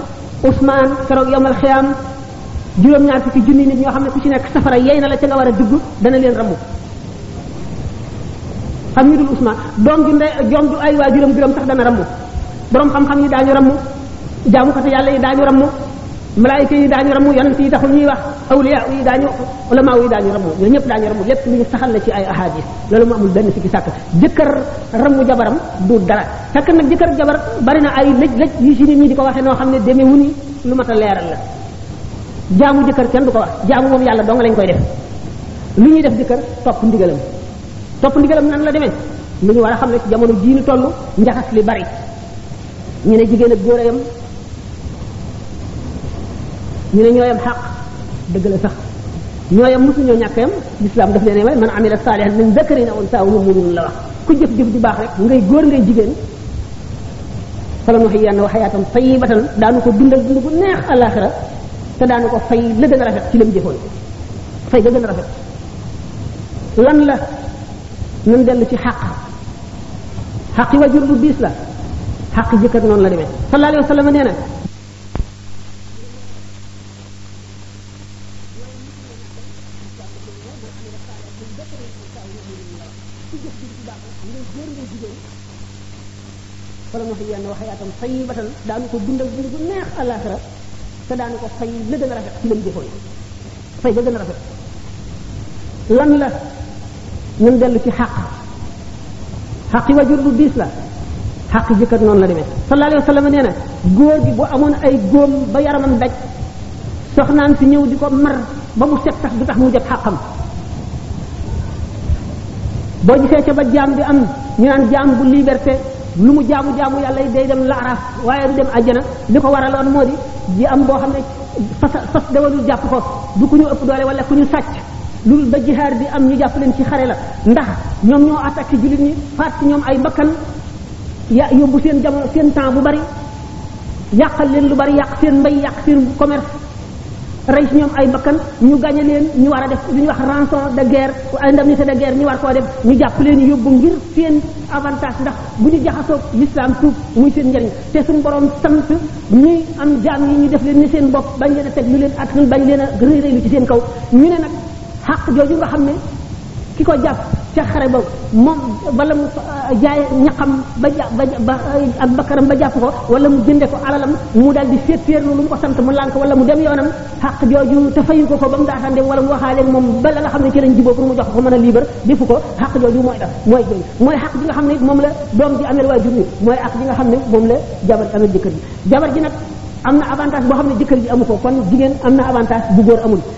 usmaan keroog yawmal xiyaam juróom-ñaar fukki junni nit ñoo xam ne ku ci nekk safara yey na la ca nga war a dugg dana leen ramu xam ñu dul usma doom ju ndey doom ju ay waa juróom juróom sax dana ramu borom xam-xam yi daañu ramu jaamukati yàlla yi daañu ramu malaayika yi daañu ramu yonent yi taxul ñuy wax awliya yi daañu ulama yi daañu ramu ñoo ñëpp daañu ramu lépp lu ñu saxal la ci ay ahadis loolu mu amul benn sikki sàkk jëkkër ramu jabaram du dara fekk nag jëkkër jabar bari na ay lëj lëj yu si nit ñi di ko waxee noo xam ne demee wu ni lu mat a leeral la jaamu jëkkër kenn du ko wax jaamu moom yàlla dong lañ koy def lu ñuy def jëkkër topp ndigalam topp ndigalam nan la demee lu ñu war a xam ne ci jamono jii ñu toll njaxas li bari ñu ne jigéen ak góor a yam ñu ne ñooyam xaq dëgg la sax ñooyam mosuñoo ñàkk yam lislaam daf leen may man amila saalihan min dakarin aw unsaa wa huwa mu'minun la wax ku jëf jëf ju baax rek ngay góor ngay jigéen fala nu xëyyanna wa xayaatan tayyibatan daanu ko dundal dund bu neex àllaaxira te daanu ko fay la gën a rafet ci lam jëfoon fay ga gën a rafet lan la nan dellu ci xaq xaqi wajur bu diis la xaqi jëkkër noonu la demee sallallahu alayhi wa sallam nee na fala ma fi yenn wax yaatam fay batan daanu ko dundal dund bu neex àllaaxira te daanu ko fay la gën a rafet ci lam jëfoon fay ba gën a rafet lan la ñun dellu ci xàq xàqi wajur lu diis la xàqi jëkkër noonu la demee sallallahu alayhi wa sallam nee na góor gi bu amoon ay góom ba yaramam daj soxnaam si ñëw di ko mar ba mu set sax du tax mu jot xàqam boo gisee ca ba jaam bi am ñu naan jaam bu liberté lu mu jaamu jaamu yàlla yi day dem laaraaf waaye du dem àjjana li ko waraloon moo di ji am boo xam ne fas fas dawalul jàpp ko du ku ñu ëpp doole wala ku ñu sàcc lu ba jihaar bi am ñu jàpp leen ci xare la ndax ñoom ñoo attaqué jullit ñi faat ci ñoom ay bakkan ya yóbbu seen jamono seen temps bu bari yàqal leen lu bari yàq seen mbay yàq seen commerce rey ci ñoom ay bakkan ñu gañe leen ñu war a def li ñuy wax rançon de guerre indemnité de guerre ñu war koo def ñu jàpp leen yóbbu ngir seen avantage ndax bu ñu jaxasoo l'islam tuub muy seen njëriñ te suñu borom sant ñuy am jaam yi ñu def leen ni seen bopp bañ leen a teg lu leen attan bañ leen a rëy rëy lu ci seen kaw ñu ne nag xàq jooju nga xam ne ki ko jàpp ca xare ba moom wala mu jaay ñaqam ba ja ba ba ak bakkaram ba jàpp ko wala mu jënde ko alalam mu daal di féet féerlu lu mu ko sant mu lànk wala mu dem yoonam xàq jooju te fayu ko ko ba mu daataan dem wala mu waxaale ak moom bala nga xam ne ci lañ jiboo pour mu jox ko mën a liibar defu ko xàq jooju mooy daf mooy jooju mooy xàq ji nga xam ne moom la doom ji amel waajur yi mooy xàq ji nga xam ne moom la jabar amel jëkkër ji jabar ji nag am na avantage boo xam ne jëkkër ji amu ko kon jigéen am na avantage bu góor amul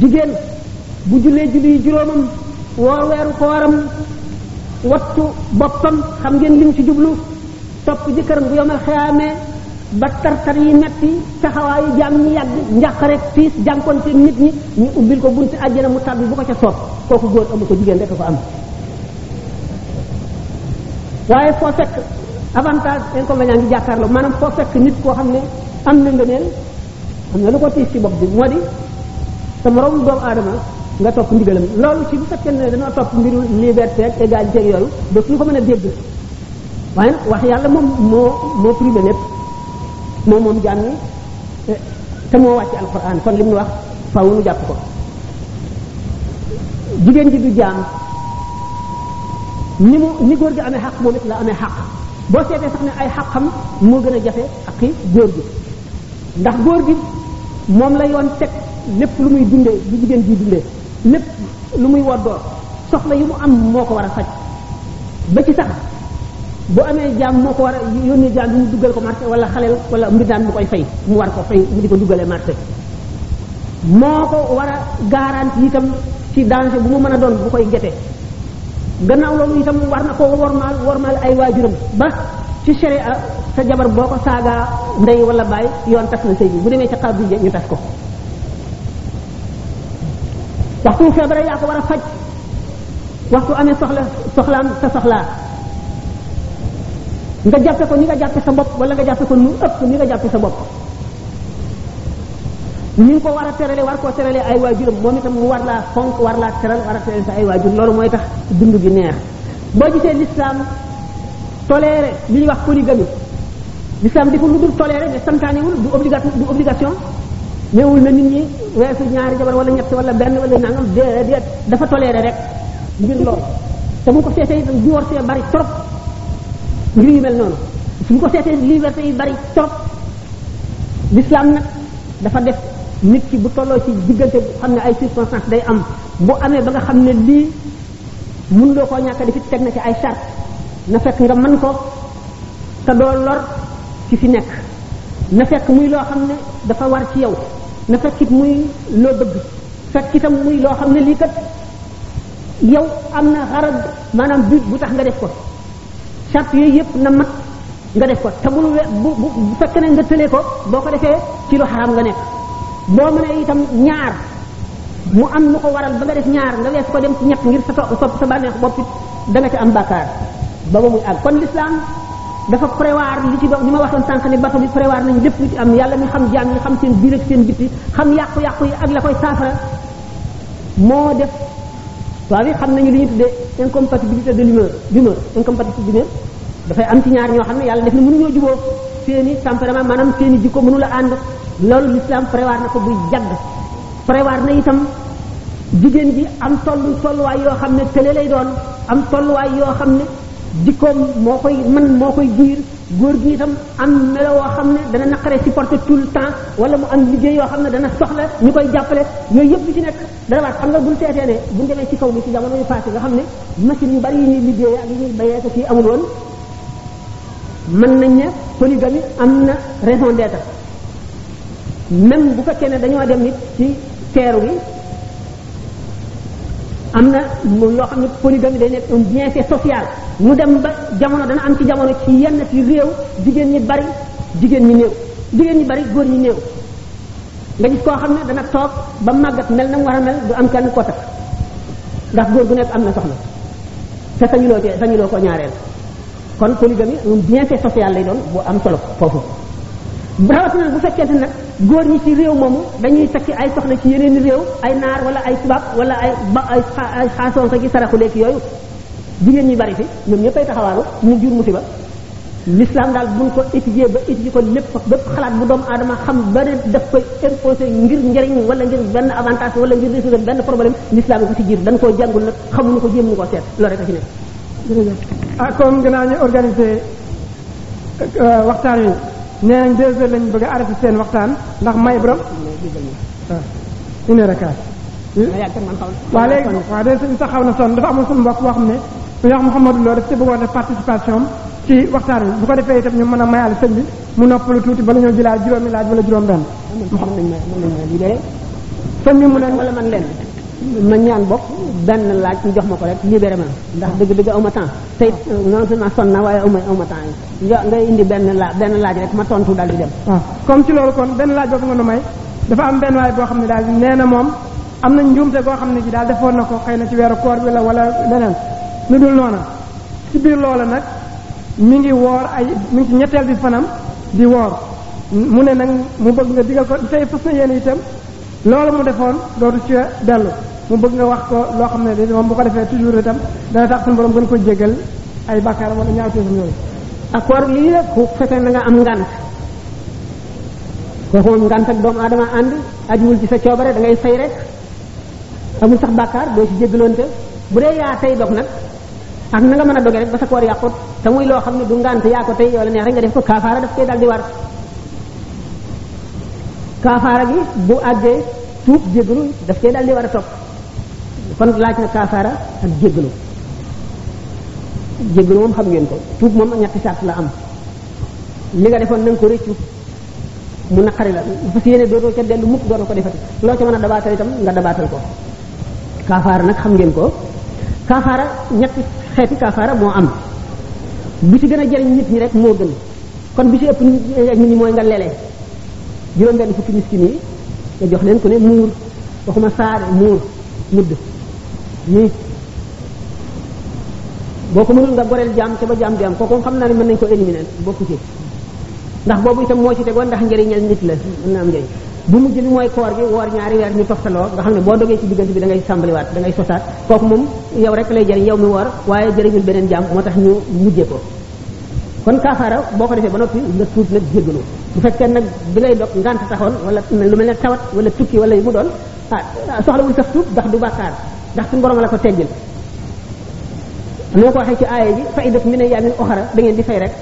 jigéen bu jullee julli yi juróomam woor weeru kooram wattu boppam xam ngeen li mu ci jublu topp jëkkëram bu yomal xeyaamee ba tartar yi metti taxawaayu jaam ñi yàgg njàqare tiis jànkonte nit ñi ñu ubbil ko bunti àjjana mu tàbbi bu ko ca soob kooku góor amu ko jigéen rek ko am waaye foo fekk avantage inconvénient ngi jàkkaarloo maanaam foo fekk nit koo xam ne am na ngëneel xam nga lu ko tiis ci bopp bi moo di sa moroom doomu aadama nga topp ndigalam loolu ci bu fekkee ne dañoo topp mbiru liberté ak égalité ak yooyu dootuñu ko mën a dégg waaye nag wax yàlla moom moo moo privé lépp moom moom jàmm ni te moo wàcc alquran kon li mu wax faaw nu jàpp ko jigéen ji du jaam ni mu ni góor gi amee xaq moom it la amee xaq boo seetee sax ne ay xaqam moo gën a jafe ak i góor gi ndax góor gi moom la yoon teg lépp lu muy dundee lu jigéen ji dundee lépp lu muy woddoo soxla yi mu am moo ko war a faj ba ci sax bu amee jaam moo ko war a yónnee jaam bi mu duggal ko marché wala xaleel wala mbindaan mu koy fay mu war ko fay mu di ko duggalee marché moo ko war a garanti itam ci danger bu mu mën a doon bu koy gete gannaaw loolu itam war na ko wormaal wormaal ay waajuram ba ci sharia sa jabar boo ko saagaa ndey wala baay yoon tas na sëy bi bu demee ci xaab bi ñu tas ko waxtu mu feebare yaa ko war a faj waxtu amee soxla soxlaam sa soxlaa nga jàppe ko ni nga jàppe sa bopp wala nga jàppe ko nu ëpp ni nga jàppe sa bopp ni nga ko war a terale war koo terale ay waajuram moom itam mu war laa fonk war laa teral war a terale sa ay waajur loolu mooy tax dund gi neex boo gisee l'islam toléré li ñuy wax polygamie l'islam di ko lu dul toléré mais santaanewul du obligat du obligation néewul na nit ñi weesu ñaari jabar wala ñett wala benn wala nangam déedéet dafa toléré rek ngir loolu te bu ko seetee itam divorce bari trop ngir yu mel noonu suñ ko seetee liberté yi bari trop l'islam nag dafa def nit ki bu tolloo ci diggante bu xam ne ay circonstances day am bu amee ba nga xam ne lii mun loo koo ñàkk dafi teg na ci ay charte na fekk nga mën ko te doo lor ci fi nekk na fekk muy loo xam ne dafa war ci yow na fekk it muy loo bëgg fekk itam muy loo xam ne lii kat yow am na xarab maanaam but bu tax nga def ko charte yooyu yëpp na mat nga def ko te bul we bu bu fekk ne nga tëlee ko boo ko defee ci lu xaraam nga nekk boo mënee itam ñaar mu am lu ko waral ba nga def ñaar nga wees ko dem ci ñett ngir sa sa sa bànneex bopp it da nga ci am bàkkaar ba ba muy àgg kon l'islam dafa prévoir li ci doon ni ma waxoon sànq ne bato bi prévoir nañ lépp lu ci am yàlla mi xam jaam yi xam seen biir ak seen biti xam yàqu-yàqu yi ak la koy saafara moo def tubaab yi xam nañu li ñu tuddee incompatibilité de l'humeur d'humeur incompatibilité d'humeur dafay am ci ñaar ñoo xam ne yàlla def na mënuñoo juboo seeni tempérament maanaam seeni jikko mënu la ànd loolu l'islam prévoir na ko buy jagg prévoir na itam jigéen ji am tollu tolluwaay yoo xam ne tële lay doon am tolluwaay yoo xam ne jikkoom moo koy man moo koy diir góor gi itam am melo woo xam ne dana naqare supporter tout le temps wala mu am liggéey yoo xam ne dana soxla ñu koy jàppale yooyu yëpp ci nekk dana waat xam nga buñ seetee ne buñ demee ci kaw gi ci jamono yu passé nga xam ne machine yu bari yi ñuy liggéey ak yi ñuy bayee ko fii amul woon mën nañ ne polygamie am na raison d'être même bu fekkee ne dañoo dem nit ci teeru bi am na loo xam ne polygamie day nekk un bienfait social mu dem ba jamono dana am ci jamono ci yenn ci réew jigéen ñi bari jigéen ñi néew jigéen ñi bari góor ñi néew nga gis koo xam ne dana toog ba màggat mel na mu war a mel du am kenn ko takk ndax góor gu nekk am na soxna te sañuloo cee sañuloo ko ñaareel kon polygamie un bienfait social lay doon bu am solo foofu rawatina bu fekkente nag góor ñi ci réew moomu dañuy takki ay soxna ci yeneen réew ay naar wala ay tubaab wala ay ba ay ay xaasoon sa gi saraxuleeki yooyu jigéen ñi bari fi ñoom ñëppay taxawaalu mu jur musiba l'islam daal buñ ko étudier ba étudier ko lépp bépp xalaat bu doomu aadama xam ba ne daf koy imposer ngir njëriñ wala ngir benn avantage wala ngir résoudre benn problème l'islam ko ci jiir dañ koo jàngul nag xamuñu ko jéem ñu ko seet loolu rek a ci nekk jërëjëf ah comme gannaaw ñu organisé euh, waxtaan wi nee nañ deux heures lañ bëgg a arrêté seen waxtaan ndax may borom waaw une heure et quart waaw léegi waaw de suñu sax xaw na sonn dafa amoon suñu mbokk boo xam ne ku ñuy wax Mouhamadou Lo daf ci bëggoon def participation am ci waxtaan bi bu ko defee itam ñu mën a mayaale sëñ bi mu noppalu tuuti bala ñoo jëlaat juróomi laaj wala juróom benn sëñ bi mu ne wala man leen ma ñaan bopp benn laaj ñu jox ma ko rek libéré ma ndax dëgg dëgg awma temps tey non seulement sonn na waaye awma awma temps yi nga ngay indi benn la benn laaj rek ma tontu daal di dem waaw comme ci loolu kon benn laaj boobu nga nu may dafa am benn waay boo xam ne daal nee na moom am na njuumte goo xam ne ji daal defoon na ko xëy na ci weeru koor bi la wala leneen lu dul noona ci biir loola nag mi ngi woor ay mi ngi ci ñetteel bi fanam di woor mu ne nag mu bëgg nga digal ko tey fas na yéen itam loolu mu defoon dootu ci dellu mu bëgg nga wax ko loo xam ne de moom bu ko defee toujours itam dana tax suñu borom gën ko jégal ay bàkkaar wala ñaaw teefam yooyu ak koor lii la ku fekkee na nga am ngant kooku moom ngant ak doomu aadama ànd ajuwul ci sa coobare da ngay fay rek amul sax bàkkaar doo ci jéggaloonte bu dee yaa tey dog nag ak na nga mën a doge rek ba sa koor yàqut te muy loo xam ne du ngànt yaa ko tey yow la neex rek nga def ko kaafaara daf koy daal di war kaafaara gi bu àggee tuub jéggalu daf koy daal di war a topp kon laaj na kaafaara ak jéggalu jéggalu moom xam ngeen ko tuub moom ñetti sart la am li nga defoon na nga ko rëccu mu naqari la fas yéene dootoo ca dellu mukk dootoo ko defati loo ca mën a dabaatal itam nga dabaatal ko kaafaara nag xam ngeen ko kaafaara ñetti xeeti kaafaara moo am bu ci gën a jëriñ nit ñi rek moo gën kon bi ci ëpp nit ñi mooy nga lele juróom benn fukki miskin yi nga jox leen ku ne muur waxuma saare muur mudd nii boo ko mënul nga goreel jaam ca ba jaam di am kooku xam naa ne mën nañ ko éliminer bokku ci ndax boobu itam moo ci tegoon ndax njëriñal nit la mën na am njëriñ bu mujj bi mooy koor gi woor ñaari weer ñu toftaloo nga xam ne boo dogee ci diggante bi da ngay sàmbaliwaat da ngay sosaat kooku moom yow rek lay jëriñ yow mi woor waaye jëriñul beneen jaam moo tax ñu mujjee ko kon kaafaara boo ko defee ba noppi nga tuut nag jéggalu bu fekkee nag bi ngay dog ngant taxoon wala lu mel ne tawat wala tukki wala yu mu doon ah soxlawul sax tuub ndax du bàkkaar ndax suñu borom la ko teggil noo ko waxee ci aaya ji fa idat mi ne yaa min oxara da ngeen di fay rek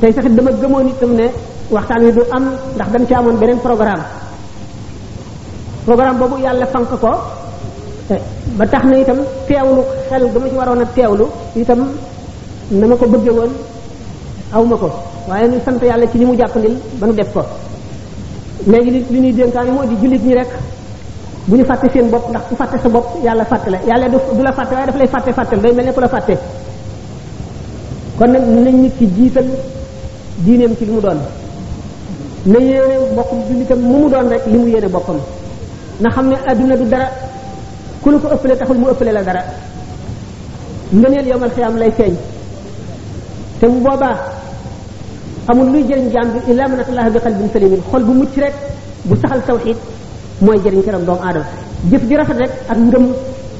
tey sax dama gëmoon itam ne waxtaan wi du am ndax dañ ci amoon beneen programme programme boobu yàlla fank ko ba tax na itam teewlu xel ga ma ci waroon a teewlu itam na ma ko bëgge woon aw ma ko waaye ñu sant yàlla ci li mu jàppandil ba nu def ko léegi li li ñuy dénkaani moo di jullit ñi rek bu ñu fàtte seen bopp ndax ku fàtte sa bopp yàlla fàtte la yàlla du la fàtte waaye daf lay fàtte fàttel day mel ne ku la fàtte kon nag nañ nit ki jiital diineem ci li mu doon na yéene mbokkum jullitam mu mu doon rek li mu yéene boppam na xam ne adduna du dara ku lu ko ëppale taxul mu ëppale la dara ngëneel yomal xiyaam lay feeñ te bu boobaa amul luy jëriñ jaam bi illa man atallaha bi qalbin salimin xol bu mucc rek bu saxal tawxid mooy jëriñ keroog doomu aadama jëf ji rafet rek ak ngëm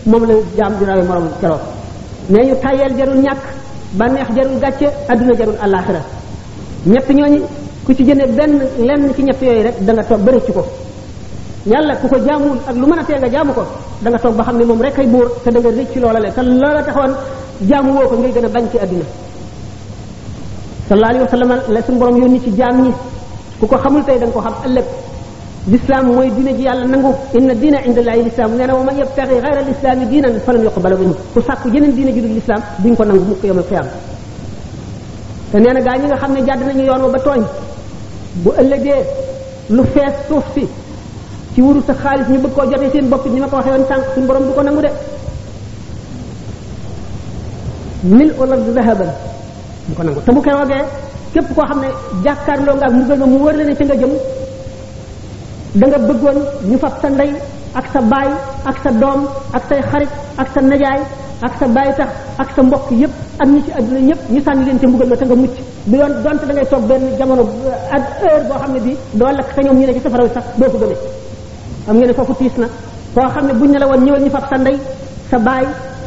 moom la jaam di rawee moroom keroog nee ñu tayeel jarul ñàkk bànneex jarul gàcce adduna jarul àllaaxira ñett ñooñu ku ci jënde benn lenn ci ñett yooyu rek da nga toog bëri ci ko yàlla ku ko jaamuwul ak lu mën a tee nga jaamu ko da nga toog ba xam ne moom rek ay buur te da nga rëcc loola le te loola taxoon jaamu woo ko ngay gën a bañ ci adduna sallallahu alayhi wa sallam la suñu borom yónni ci jaam ñi ku ko xamul tey da nga ko xam ëllëg l'islam mooy diine ji yàlla nangu inna diina inda allahi l'islam nee na wa man yabtaxi xayra lislami diinan falan yuqbala minhu ku sàkku jeneen diine ji dul l'islam duñ ko nangu mukk yomal xiyam te nee na gaa ñi nga xam ne jàdd nañu yoon wa ba tooñ bu ëllëgee lu fees suuf si ci wuru sa xaalis ñu bëgg koo jotee seen bopp ni ma ko waxee woon sànq suñu borom du ko nangu de mil olard zahaban bu ko nangu te bu keroogee képp koo xam ne jàkkaarloo nga ak mbugal ma mu wër la ne ci nga jëm da nga bëggoon ñu fab sa ndey ak sa baay ak sa doom ak say xarit ak sa najaay ak sa baay tax ak sa mbokk yépp ak ñi ci àdduna ñëpp ñu sànni leen ca mbugal ma te nga mucc bi yoon donte da ngay toog benn jamono ak heure boo xam ne bi doo lakk sa ñoom ñu ne ci safara wi sax doo ko gëmee xam ngeen ne foofu tiis na koo xam ne buñ ne la woon ñëwal ñu fab sa ndey sa baay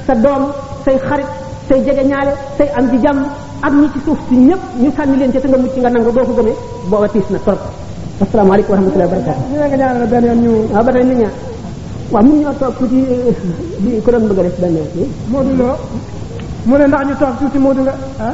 sa doom say xarit say jege ñaale say am di jàmm ak ñi ci suuf si ñëpp ñu sànni leen ca te nga mucc nga nangu boo ko gëmee booba tiis na trop asalaamaaleykum wa rahmatulah wa barakatu ñu nga ñaanal benn yoon ñu waaw ba tey nit ñaa waaw mun ñoo toog tuuti di ko doon bëgg a def benn yoon Modou Lo mu ne ndax ñu toog tuuti Modou nga ah